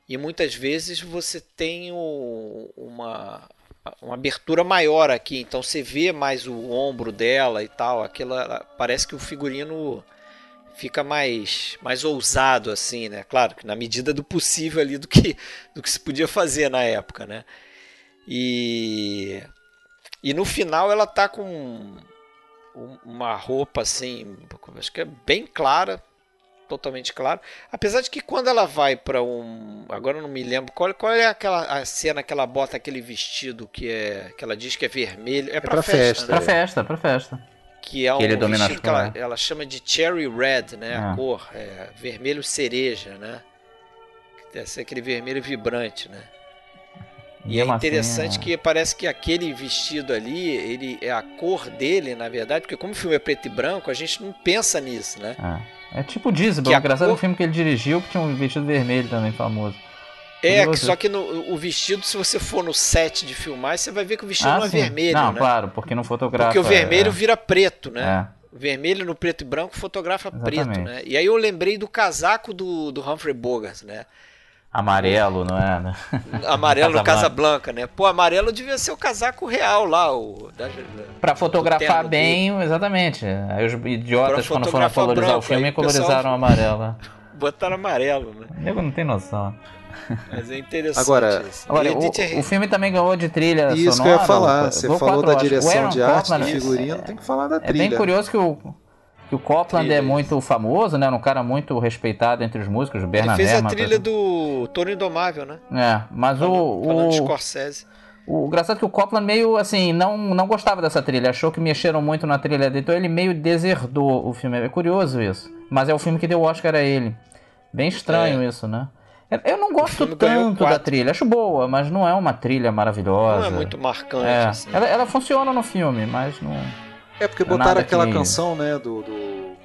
e muitas vezes você tem o, uma, uma abertura maior aqui, então você vê mais o ombro dela e tal. Aquilo, parece que o figurino fica mais mais ousado assim, né? Claro que na medida do possível ali do que do que se podia fazer na época, né? E e no final ela tá com uma roupa assim, acho que é bem clara, totalmente claro. Apesar de que quando ela vai para um. Agora eu não me lembro. Qual, qual é aquela a cena que ela bota aquele vestido que é. que ela diz que é vermelho? É, é pra, festa. festa né? Pra festa, pra festa. Que é um que vestido que ela, ela, chama de cherry red, né? A ah. cor. É, vermelho cereja, né? Deve ser aquele vermelho vibrante, né? E, e é interessante assim, que parece que aquele vestido ali, ele é a cor dele, na verdade, porque como o filme é preto e branco, a gente não pensa nisso, né? Ah. É tipo Diesel, que engraçado cor... um filme que ele dirigiu que tinha um vestido vermelho também famoso. É, que só que no, o vestido, se você for no set de filmar, você vai ver que o vestido ah, não é sim. vermelho, não, né? claro, porque não fotografa. Porque o vermelho é, vira preto, né? É. O vermelho no preto e branco fotografa Exatamente. preto, né? E aí eu lembrei do casaco do, do Humphrey Bogart, né? Amarelo, não é? Né? Amarelo no Casa Blanca, né? Pô, amarelo devia ser o casaco real lá. O, da, pra fotografar bem, dele. exatamente. Aí os idiotas, quando foram colorizar branco, o filme, colorizaram amarelo. Botaram amarelo, né? Nego não tem noção. Mas é interessante Agora, Agora o, o, filme também ganhou de trilha Isso sonora. que eu ia falar. Você falou da direção de arte, de figurino, é, tem que falar da trilha. É bem curioso que o que o Copland trilha. é muito famoso, né? Um cara muito respeitado entre os músicos, o Bernard Ele fez a trilha do Toro Indomável, né? É, mas falando, o... Falando o... de Scorsese. O engraçado é que o Copland meio assim, não, não gostava dessa trilha, achou que mexeram muito na trilha dele, então ele meio deserdou o filme. É curioso isso. Mas é o filme que deu o Oscar a ele. Bem estranho é. isso, né? Eu não gosto tanto da trilha, acho boa, mas não é uma trilha maravilhosa. Não é muito marcante. É. Assim. Ela, ela funciona no filme, mas não. É porque botaram aquela que... canção, né, do, do,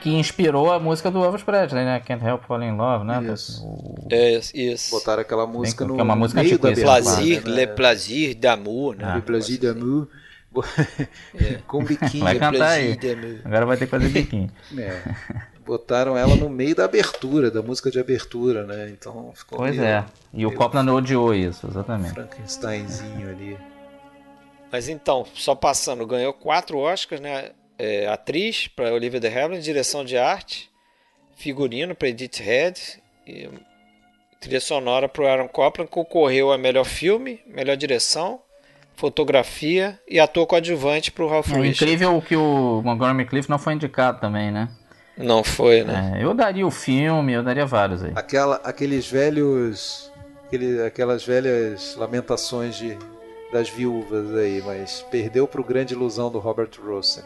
Que inspirou a música do Elvis Presley, né? Can't Help Falling in Love, né? Isso. O... É, isso. Botaram aquela música Bem, no, que é uma música meio da Plaisir, né? Le Plaisir d'amour, né? Ah, Le Plaisir d'amour. É. Com biquinho. Vai cantar aí. Agora vai ter que fazer biquinho. É. Botaram ela no meio da abertura, da música de abertura, né? Então ficou Pois meio, é. E o Copland odiou isso, exatamente. Frankensteinzinho ali. Mas então, só passando, ganhou quatro Oscars, né? É, atriz para Olivia de Havilland, direção de arte, figurino para Edith Head, e trilha sonora para Aaron Copland, concorreu a melhor filme, melhor direção, fotografia e ator coadjuvante para o Ralph É incrível que o Montgomery Cliff não foi indicado também, né? Não foi, né? É, eu daria o filme, eu daria vários aí. Aquela, aqueles velhos. Aquele, aquelas velhas lamentações de das viúvas aí, mas perdeu para o Grande Ilusão do Robert Rosen.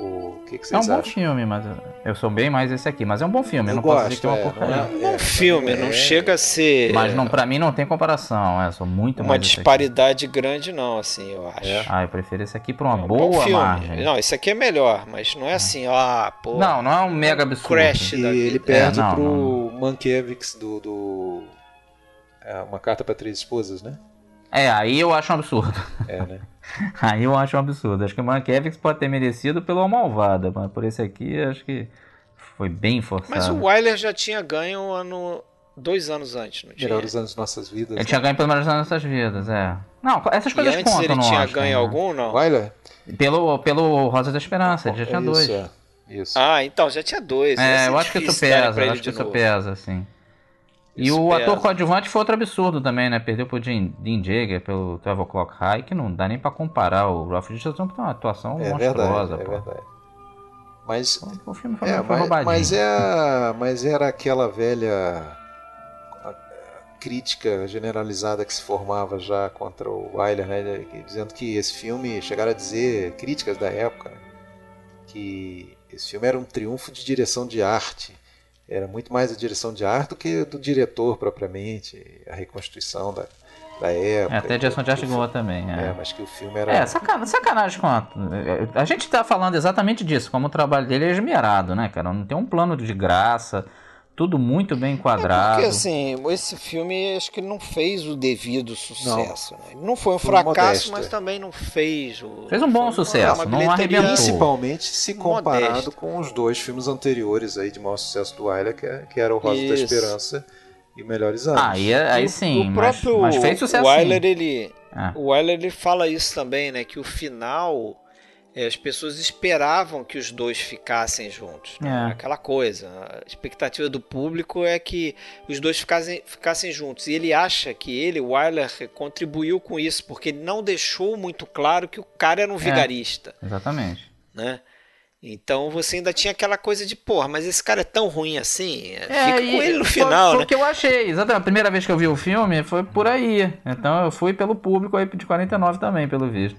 O que, que vocês acham? É um bom filme, mas eu sou bem mais esse aqui, mas é um bom filme. Eu, não gosto, posso dizer que é uma porcaria. É, um bom é, filme, não chega a ser. Mas não, para mim não tem comparação. É, sou muito uma disparidade grande, não, assim, eu acho. É. Ah, eu prefiro esse aqui por uma é boa filme. margem. Não, esse aqui é melhor, mas não é assim, ah, pô. Não, não é um mega absurdo. Crash e ele perde é, não, pro não. Mankiewicz do, do... É, uma carta para três esposas, né? É, aí eu acho um absurdo. É, né? aí eu acho um absurdo. Acho que o Mankiewicz pode ter merecido pelo Malvada, mas por esse aqui acho que foi bem forçado. Mas o Wyler já tinha ganho ano dois anos antes, não tinha? Melhores anos de nossas vidas. Ele né? tinha ganho pelo menos anos nossas vidas, é. Não, essas coisas e antes contam, ele tinha ganho né? algum, não? Wilder? Pelo, pelo Rosa da Esperança, ele já tinha é dois. Isso, é. Isso. Ah, então, já tinha dois. É, eu acho que isso pesa, eu acho que isso pesa, sim. E o pesa. ator coadjuvante foi outro absurdo também, né? Perdeu pro Dean, Dean Jagger pelo Travel Clock High, que não dá nem pra comparar o Ralph Richardson, porque é uma atuação é monstruosa, verdade, pô. É verdade. Mas, o filme foi, é, foi mas, mas, é, mas era aquela velha crítica generalizada que se formava já contra o Wyler, né? Dizendo que esse filme, chegaram a dizer, críticas da época, né? que esse filme era um triunfo de direção de arte. Era muito mais a direção de arte do que do diretor propriamente, a reconstituição da, da época. É, até a direção de arte boa também. É. é. mas que o filme era. É, sacanagem, sacanagem com a... A gente está falando exatamente disso, como o trabalho dele é esmerado, né, cara? Não tem um plano de graça tudo muito bem enquadrado. É porque assim, esse filme acho que ele não fez o devido sucesso. Não, né? Não foi um fracasso, mas também não fez o. Fez um bom sucesso, não arrebentou. Principalmente se comparado modesto. com os dois filmes anteriores aí de maior sucesso do Wyler, que, é, que era o Rosa Isso. da Esperança e Melhores Anos. Ah, aí, aí sim, o, próprio mas, mas fez sucesso. O Wyler, ele, é. o Wyler ele fala isso também, né? Que o final é, as pessoas esperavam que os dois ficassem juntos. Né? É. Aquela coisa. A expectativa do público é que os dois ficassem, ficassem juntos. E ele acha que ele, o Wyler, contribuiu com isso, porque ele não deixou muito claro que o cara era um é, vigarista. É, exatamente. Né? Então você ainda tinha aquela coisa de, porra, mas esse cara é tão ruim assim. É, Fica com ele no final, foi, né? Foi o que eu achei. Exatamente. A primeira vez que eu vi o filme foi por aí. Então eu fui pelo público aí de 49 também, pelo visto.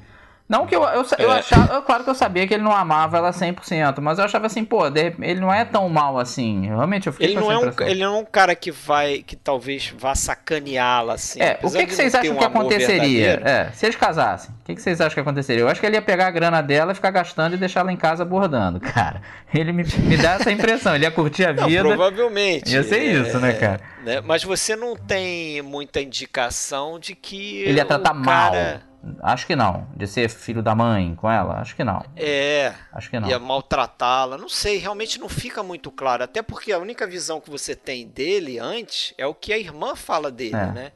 Não que eu, eu, eu é. achava, claro que eu sabia que ele não amava ela 100%, mas eu achava assim, pô, ele não é tão mal assim. Realmente eu fiquei ele não é um, Ele não é um cara que vai, que talvez vá sacaneá-la assim. É, o que, que vocês acham um que aconteceria? É, se eles casassem, o que, que vocês acham que aconteceria? Eu acho que ele ia pegar a grana dela, ficar gastando e deixar ela em casa bordando, cara. Ele me, me dá essa impressão, ele ia curtir a vida. Não, provavelmente. Ia ser isso, né, é, cara? Né? Mas você não tem muita indicação de que. Ele ia tratar mal. Acho que não. De ser filho da mãe com ela? Acho que não. É. Acho que não. Ia maltratá-la. Não sei, realmente não fica muito claro. Até porque a única visão que você tem dele antes é o que a irmã fala dele, é. né?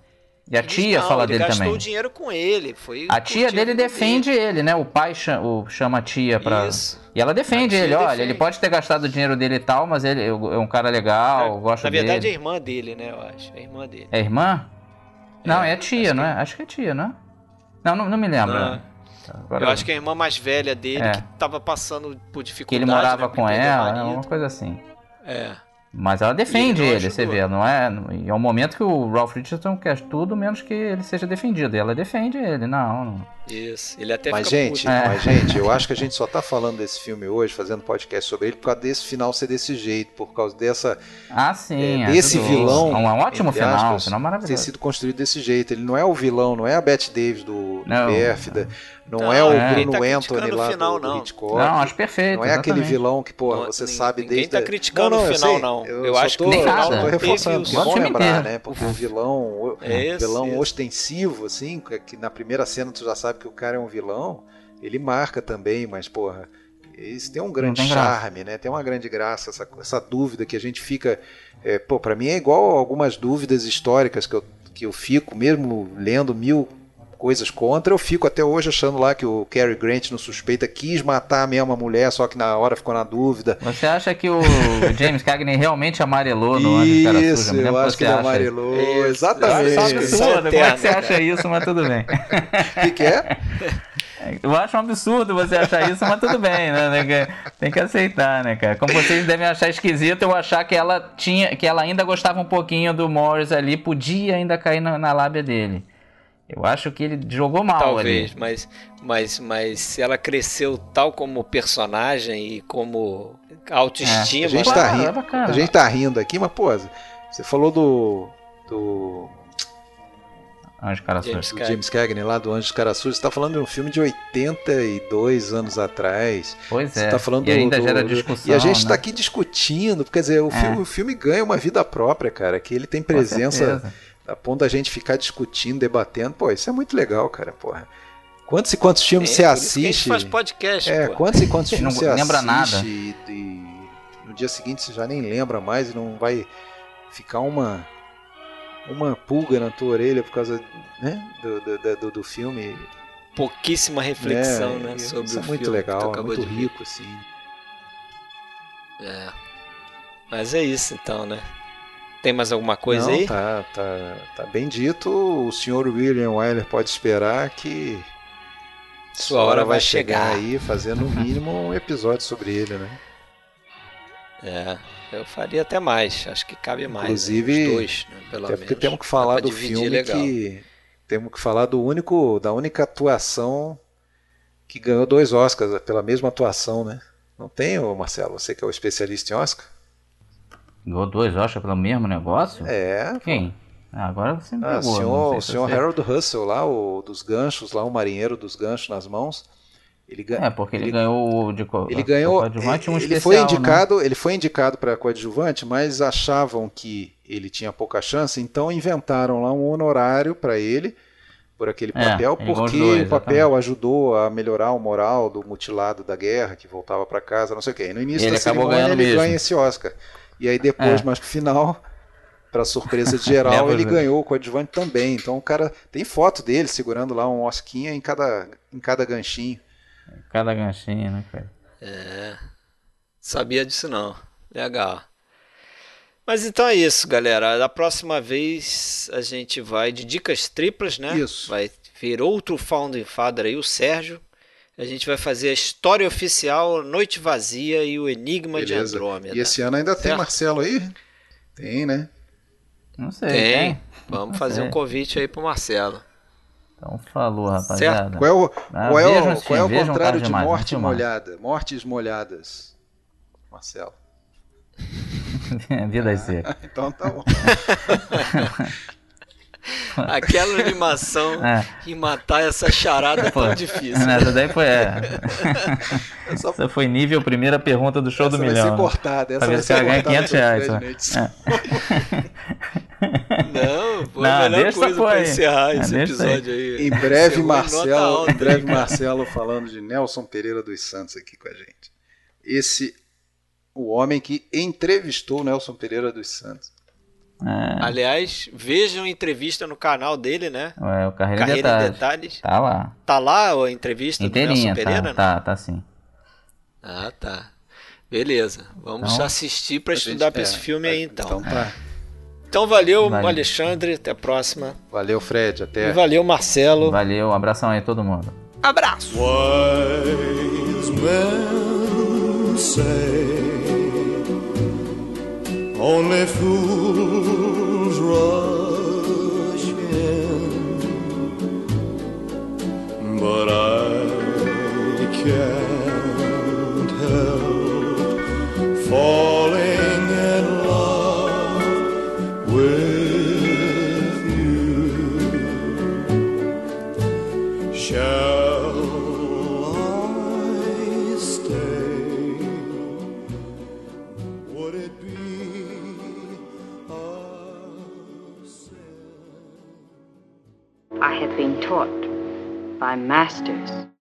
E a Diz, tia não, fala dele também. Ele gastou dinheiro com ele. Foi a tia dele defende dele. ele, né? O pai chama, chama a tia pra. Isso. E ela defende ele, olha, ele pode ter gastado o dinheiro dele e tal, mas ele é um cara legal, é, gosta dele. Na verdade dele. é irmã dele, né? Eu acho. É irmã dele. É irmã? Não, é, é tia, não é? Acho que é tia, não é? Não, não, não me lembro. Não. Agora, eu acho que é a irmã mais velha dele é. que tava passando por dificuldade. Que ele morava né, com ela, uma coisa assim. É. Mas ela defende ele, ele você vê, não é? E é um momento que o Ralph Richardson quer tudo menos que ele seja defendido. E ela defende ele, não. não. Isso, ele até mas, gente, é. mas, gente, eu acho que a gente só tá falando desse filme hoje, fazendo podcast sobre ele, por causa desse final ser desse jeito, por causa dessa. Ah, sim. É, desse vilão. É um ótimo final, aspas, um final maravilhoso. Ter sido construído desse jeito. Ele não é o vilão, não é a Bette Davis do, do não, Pérfida. Não, não, é o é. Bruno tá Anthony lá final, do, do Hitchcock. Não, acho perfeito. Não é exatamente. aquele vilão que, pô, você ninguém, sabe ninguém desde. Ninguém tá criticando não, não, o final, não. Eu, eu acho tô, que nem nada. Tô reforçando, é bom lembrar, né? Porque o vilão, é vilão ostensivo, assim, que na primeira cena tu já sabe que o cara é um vilão, ele marca também, mas, porra. Isso tem um grande tem charme, né? Tem uma grande graça, essa, essa dúvida que a gente fica. É, pô, para mim é igual algumas dúvidas históricas que eu, que eu fico, mesmo lendo mil coisas contra, eu fico até hoje achando lá que o Cary Grant no suspeita quis matar a mesma mulher, só que na hora ficou na dúvida. Você acha que o James Cagney realmente amarelou no Anjo Cara Suja? Isso, eu acho que ele amarelou. Isso, exatamente. Isso, absurdo. Como é que você acha isso, mas tudo bem. O que, que é? Eu acho um absurdo você achar isso, mas tudo bem, né? Tem que aceitar, né, cara? Como vocês devem achar esquisito eu achar que ela tinha, que ela ainda gostava um pouquinho do Morris ali, podia ainda cair na, na lábia dele. Eu acho que ele jogou mal Talvez, ali. mas, mas, mas se ela cresceu tal como personagem e como autoestima. É, a, gente tá rindo, é a gente tá rindo aqui, mas, pô, você falou do. do. Anjo Cara James, Sujo. James Cagney lá do Anjos Cara Sujo. Você tá falando de um filme de 82 anos atrás. Pois você é. Tá falando e ainda do, gera discussão. E a gente tá né? tá aqui discutindo, quer dizer, o, é. filme, o filme ganha uma vida própria, cara. Que ele tem presença a ponto da gente ficar discutindo, debatendo. Pô, isso é muito legal, cara, porra. Quantos e quantos filmes é, você assiste? A gente faz podcast, É, pô. quantos e quantos filmes você lembra assiste nada. E, e, no dia seguinte você já nem lembra mais e não vai ficar uma uma pulga na tua orelha por causa né, do, do, do, do filme. Pouquíssima reflexão, é, né? Sobre isso o é muito filme legal, é muito rico, assim. É. Mas é isso então, né? Tem mais alguma coisa Não, aí? Tá, tá, tá bem dito. O senhor William Wyler pode esperar que sua hora, hora vai chegar. chegar aí, fazer no mínimo um episódio sobre ele, né? É, eu faria até mais. Acho que cabe mais. Inclusive, né? dois, né? Pelo até porque temos que falar do filme legal. que temos que falar do único, da única atuação que ganhou dois Oscars pela mesma atuação, né? Não tem, Marcelo? Você que é o especialista em Oscar? Ganhou dois Oscars pelo mesmo negócio? É. Quem? Ah, agora você me ah, pegou. Senhor, o senhor Harold Russell lá, o dos ganchos, lá o marinheiro dos ganchos nas mãos. Ele É, porque ele, ele ganhou de Ele ganhou coadjuvante um ele especial, foi indicado, né? ele foi indicado para coadjuvante, mas achavam que ele tinha pouca chance, então inventaram lá um honorário para ele por aquele é, papel, porque dois, o papel ajudou a melhorar o moral do mutilado da guerra que voltava para casa, não sei o quê. E no início ele da cerimônia ele mesmo. ganha esse Oscar. E aí depois, é. mais pro final, para surpresa de geral, ele ganhou o coadjuvante também. Então o cara tem foto dele segurando lá um osquinha em cada, em cada ganchinho. Cada ganchinho, né, cara? É. Sabia disso não. Legal. Mas então é isso, galera. Da próxima vez a gente vai de dicas triplas, né? Isso. Vai vir outro Founding Father aí, o Sérgio. A gente vai fazer a história oficial, Noite Vazia e o Enigma Beleza. de Andrômeda. E esse ano ainda certo? tem Marcelo aí? Tem, né? Não sei. Tem. tem. Vamos fazer um convite aí pro Marcelo. Então falou, rapaziada. Certo. Qual é o, ah, qual é o, qual é o contrário de morte molhada? Mortes molhadas. Marcelo. Vida ah, seca. Então tá bom. Aquela animação é. e matar essa charada Pô, tão difícil. Essa daí foi. É. Essa... essa foi nível primeira pergunta do show essa do vai milhão. Ser cortada. Essa pra ver se ela ganha 500 reais. É. Não, foi Não, a melhor coisa pra encerrar esse episódio aí. aí. Em breve, Marcelo, em breve, Marcelo falando de Nelson Pereira dos Santos aqui com a gente. Esse, o homem que entrevistou Nelson Pereira dos Santos. É. Aliás, vejam a entrevista no canal dele, né? É, o Carreira, Carreira em, detalhes. detalhes. Tá lá. Tá lá a entrevista Inteirinha, do Nelson Pereira? Tá, né? tá, tá sim. Ah, tá. Beleza. Vamos então, assistir para estudar para esse é, filme aí, então. Então tá. Então valeu, valeu, Alexandre. Até a próxima. Valeu, Fred. Até. E valeu, Marcelo. Valeu. Um abração aí, todo mundo. Abraço. Only fools rush in, but I can't help falling. Taught by masters